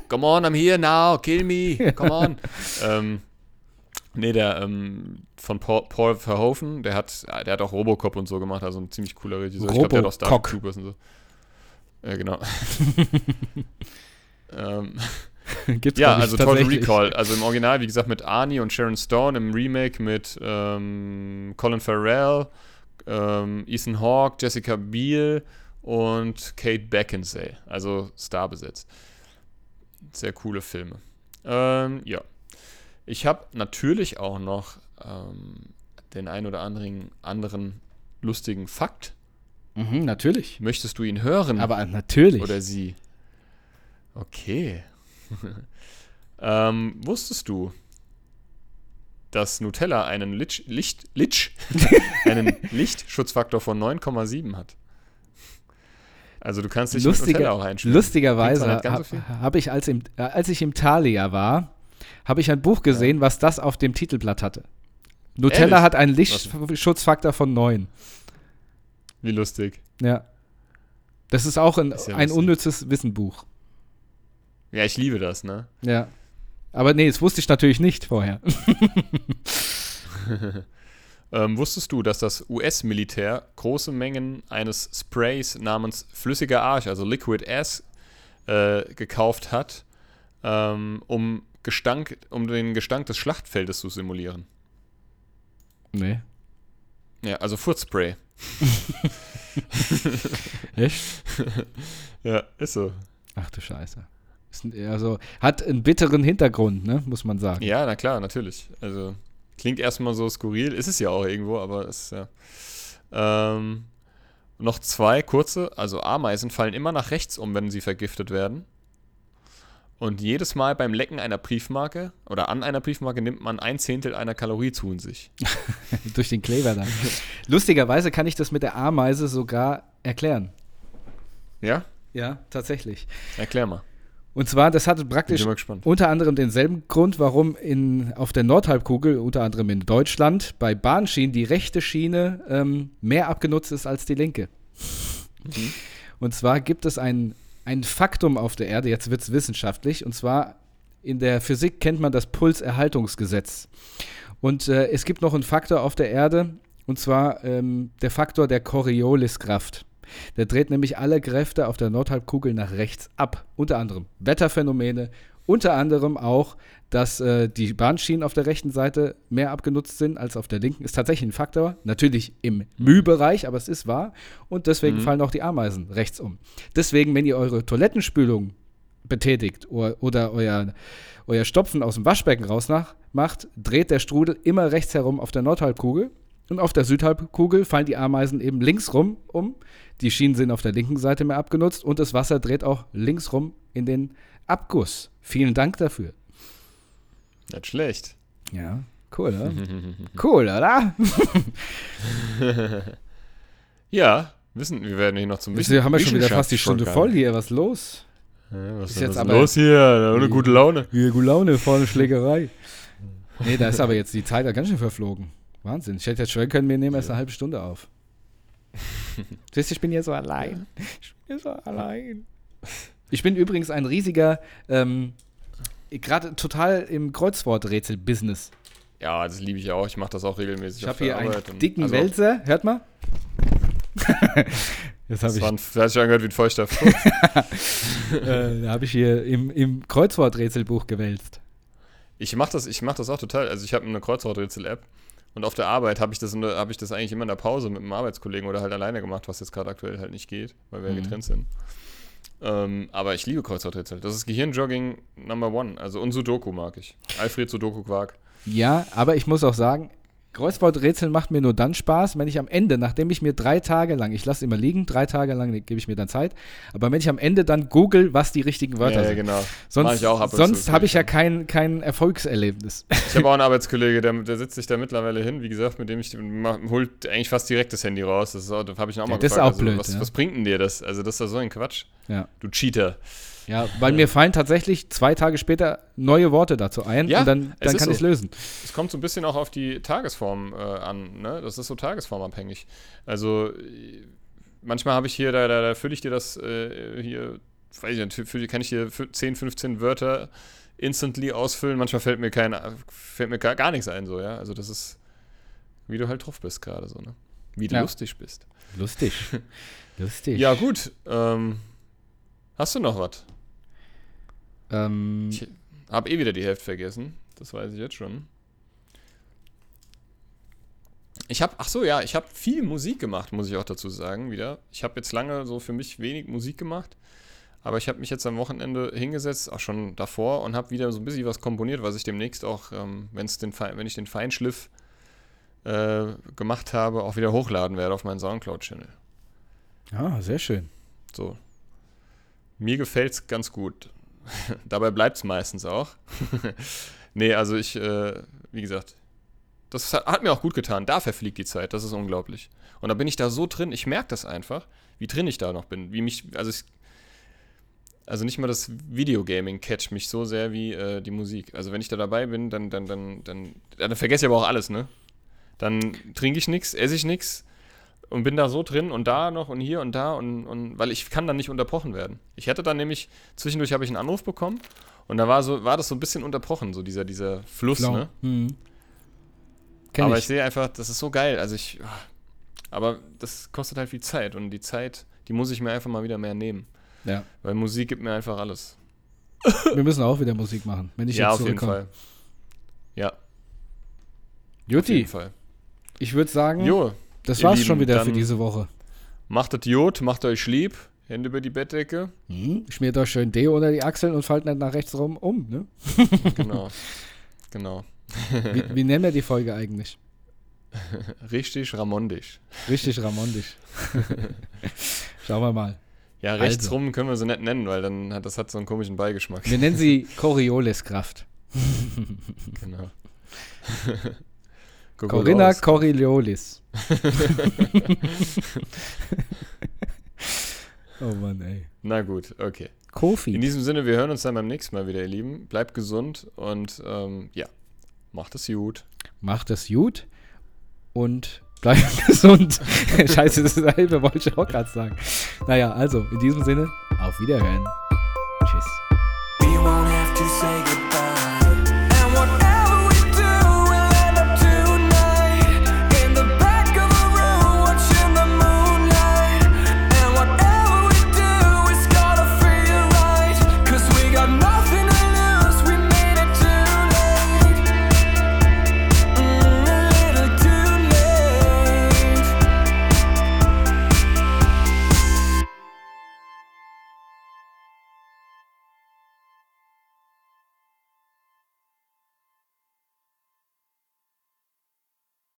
Come on, I'm here now, kill me. Come on. ähm, nee, der ähm, von Paul, Paul Verhoeven, der hat, der hat auch Robocop und so gemacht, also ein ziemlich cooler Regisseur. Ich glaube, der hat auch Robocock. Troopers und so. Ja, genau. ähm, Gibt's, ja, also Total. Recall. Also im Original, wie gesagt, mit Arnie und Sharon Stone, im Remake mit ähm, Colin Farrell, ähm, Ethan Hawke, Jessica Biel und Kate Beckinsale. Also starbesetzt. Sehr coole Filme. Ähm, ja. Ich habe natürlich auch noch ähm, den ein oder anderen, anderen lustigen Fakt. Mhm, natürlich. Möchtest du ihn hören? Aber natürlich. Oder sie. Okay. ähm, wusstest du, dass Nutella einen Litsch, Licht, Litsch, einen Lichtschutzfaktor von 9,7 hat? Also du kannst dich mit Lustiger- Nutella auch einschmieren. Lustigerweise so habe viel. hab ich, als, im, äh, als ich im Thalia war, habe ich ein Buch gesehen, was das auf dem Titelblatt hatte. Nutella Ehrlich? hat einen Lichtschutzfaktor von 9. Wie lustig. Ja. Das ist auch ein, Ist ja ein unnützes Wissenbuch. Ja, ich liebe das, ne? Ja. Aber nee, das wusste ich natürlich nicht vorher. Ähm, wusstest du, dass das US-Militär große Mengen eines Sprays namens flüssiger Arsch, also Liquid Ass, äh, gekauft hat, ähm, um Gestank, um den Gestank des Schlachtfeldes zu simulieren? Nee. Ja, also Furzspray. Echt? Ja, ist so. Ach du Scheiße. Ist Also hat einen bitteren Hintergrund, ne? muss man sagen. Ja, na klar, natürlich. Also klingt erstmal so skurril, ist es ja auch irgendwo, aber es ist ja. Ähm, noch zwei kurze, also Ameisen fallen immer nach rechts um, wenn sie vergiftet werden. Und jedes Mal beim Lecken einer Briefmarke oder an einer Briefmarke nimmt man ein Zehntel einer Kalorie zu in sich. Durch den Kleber dann. Lustigerweise kann ich das mit der Ameise sogar erklären. Ja? Ja, tatsächlich. Erklär mal. Und zwar, das hatte praktisch unter anderem denselben Grund, warum in, auf der Nordhalbkugel, unter anderem in Deutschland, bei Bahnschienen die rechte Schiene ähm, mehr abgenutzt ist als die linke. Mhm. Und zwar gibt es ein, ein Faktum auf der Erde, jetzt wird es wissenschaftlich, und zwar in der Physik kennt man das Pulserhaltungsgesetz. Und äh, es gibt noch einen Faktor auf der Erde, und zwar ähm, der Faktor der Corioliskraft. Der dreht nämlich alle Kräfte auf der Nordhalbkugel nach rechts ab. Unter anderem Wetterphänomene, unter anderem auch, dass äh, die Bahnschienen auf der rechten Seite mehr abgenutzt sind als auf der linken. Ist tatsächlich ein Faktor. Natürlich im Mühbereich, aber es ist wahr. Und deswegen Mhm. fallen auch die Ameisen rechts um. Deswegen, wenn ihr eure Toilettenspülung betätigt oder, oder euer, euer Stopfen aus dem Waschbecken raus nach, macht, dreht der Strudel immer rechts herum auf der Nordhalbkugel. Und auf der Südhalbkugel fallen die Ameisen eben links rum um. Die Schienen sind auf der linken Seite mehr abgenutzt und das Wasser dreht auch links rum in den Abguss. Vielen Dank dafür. Nicht schlecht. Ja, cool, oder? cool, oder? Ja, wissen, wir werden hier noch zum Wir haben ja schon wieder fast die Stunde voll hier. Was ist los? Ja, was Ist jetzt aber- los hier? Ohne gute Laune. Hier, gute Laune, vorne Schlägerei. Nee, da ist aber jetzt die Zeit ja ganz schön verflogen. Wahnsinn. Ich hätte jetzt schwören können, wir nehmen erst eine halbe Stunde auf. Siehst du, ich bin hier so allein. Ich bin hier so allein. Ich bin übrigens ein riesiger, ähm, gerade total im Kreuzworträtsel-Business. Ja, das liebe ich auch. Ich mache das auch regelmäßig. Ich habe hier einen dicken also, Wälzer. Hört mal. Jetzt habe Das, ich, ein, das hat sich angehört wie ein feuchter äh, da hab ich hier im, im Kreuzworträtselbuch gewälzt. Ich mache das, ich mach das auch total. Also ich habe eine Kreuzworträtsel-App und auf der Arbeit habe ich, das hab ich das eigentlich immer in der Pause mit einem Arbeitskollegen oder halt alleine gemacht, was jetzt gerade aktuell halt nicht geht, weil wir ja Mhm. getrennt sind. Ähm, aber ich liebe Kreuzworträtsel. Das ist Gehirnjogging Number One. Also und Sudoku mag ich. Alfred Sudoku Quark. Ja, aber ich muss auch sagen, Kreuzworträtsel macht mir nur dann Spaß, wenn ich am Ende, nachdem ich mir drei Tage lang, ich lasse immer liegen, drei Tage lang gebe ich mir dann Zeit, aber wenn ich am Ende dann google, was die richtigen Wörter ja, ja, sind. genau. Mach Sonst, sonst habe ich ja kein, kein Erfolgserlebnis. Ich habe auch einen Arbeitskollege, der, der sitzt sich da mittlerweile hin, wie gesagt, mit dem ich mach, holt eigentlich fast direkt das Handy raus. Das, ist auch- da habe ich ihn auch Ja, mal das ist gefragt. auch blöd, was, ja. was bringt denn dir das? Also, das ist ja so ein Quatsch. Ja. Du Cheater. Ja, weil mir fallen tatsächlich zwei Tage später neue Worte dazu ein Ja, und dann, dann kann ich es so. lösen. Es kommt so ein bisschen auch auf die Tagesform äh, an, ne? Das ist so tagesformabhängig. Also manchmal habe ich hier, da, da, da fülle ich dir das äh, hier, weiß ich nicht, kann ich hier fü- 10, 15 Wörter instantly ausfüllen. Manchmal fällt mir kein, fällt mir gar, gar nichts ein, so, ja. Also das ist, wie du halt drauf bist gerade so, ne? Wie du Ja. lustig bist. Lustig. Lustig. Ja, gut. Ähm, hast du noch was? Ähm, Ich habe eh wieder die Hälfte vergessen. Das weiß ich jetzt schon. Ich habe, ach so, ja, ich habe viel Musik gemacht, muss ich auch dazu sagen, wieder. Ich habe jetzt lange so für mich wenig Musik gemacht, aber ich habe mich jetzt am Wochenende hingesetzt, auch schon davor, und habe wieder so ein bisschen was komponiert, was ich demnächst auch, ähm, wenn's den, Fein- wenn ich den Feinschliff äh, gemacht habe, auch wieder hochladen werde auf meinen Soundcloud-Channel. ah, sehr schön. So. Mir gefällt es ganz gut. Dabei bleibt es meistens auch. nee, also ich, äh, wie gesagt, das hat, hat mir auch gut getan. Da verfliegt die Zeit, das ist unglaublich. Und da bin ich da so drin, ich merke das einfach, wie drin ich da noch bin. Wie mich, also ich, also nicht mal das Videogaming catcht mich so sehr wie äh, die Musik. Also wenn ich da dabei bin, dann, dann, dann, dann, dann vergesse ich aber auch alles, ne? Dann trinke ich nichts, esse ich nichts und bin da so drin und da noch und hier und da und, und weil ich kann dann nicht unterbrochen werden. Ich hatte dann nämlich, zwischendurch habe ich einen Anruf bekommen und da war so, war das so ein bisschen unterbrochen, so dieser, dieser Fluss, Blau. ne? Mhm. Aber ich. ich sehe einfach, das ist so geil. Also ich, ah, aber das kostet halt viel Zeit und die Zeit, die muss ich mir einfach mal wieder mehr nehmen. ja. Weil Musik gibt mir einfach alles. Wir müssen auch wieder Musik machen, wenn ich ja, jetzt auf jeden zurückkomme. Fall. Ja, auf Juti, jeden Fall. ich würde sagen, Jo, das war's schon Lieben, wieder für diese Woche. macht das Jod, macht euch lieb. Hände über die Bettdecke. Hm? Schmiert euch schön Deo unter die Achseln und fallt nicht nach rechts rum um, ne? Genau. genau. Wie, wie nennen wir die Folge eigentlich? Richtig ramondisch. Richtig ramondisch. Schauen wir mal. Ja, rechts Also. rum können wir sie nicht nennen, weil dann hat das hat so einen komischen Beigeschmack. Wir nennen sie Corioliskraft. Genau. Guck Corinna raus. Coriolis. oh Mann, ey. Na gut, okay. In Kofi. diesem Sinne, wir hören uns dann beim nächsten Mal wieder, ihr Lieben. Bleibt gesund und ähm, ja, macht es gut. Macht es gut und bleibt gesund. Scheiße, das ist dasselbe, wollte ich auch gerade sagen. Naja, also, in diesem Sinne, auf Wiederhören. Tschüss.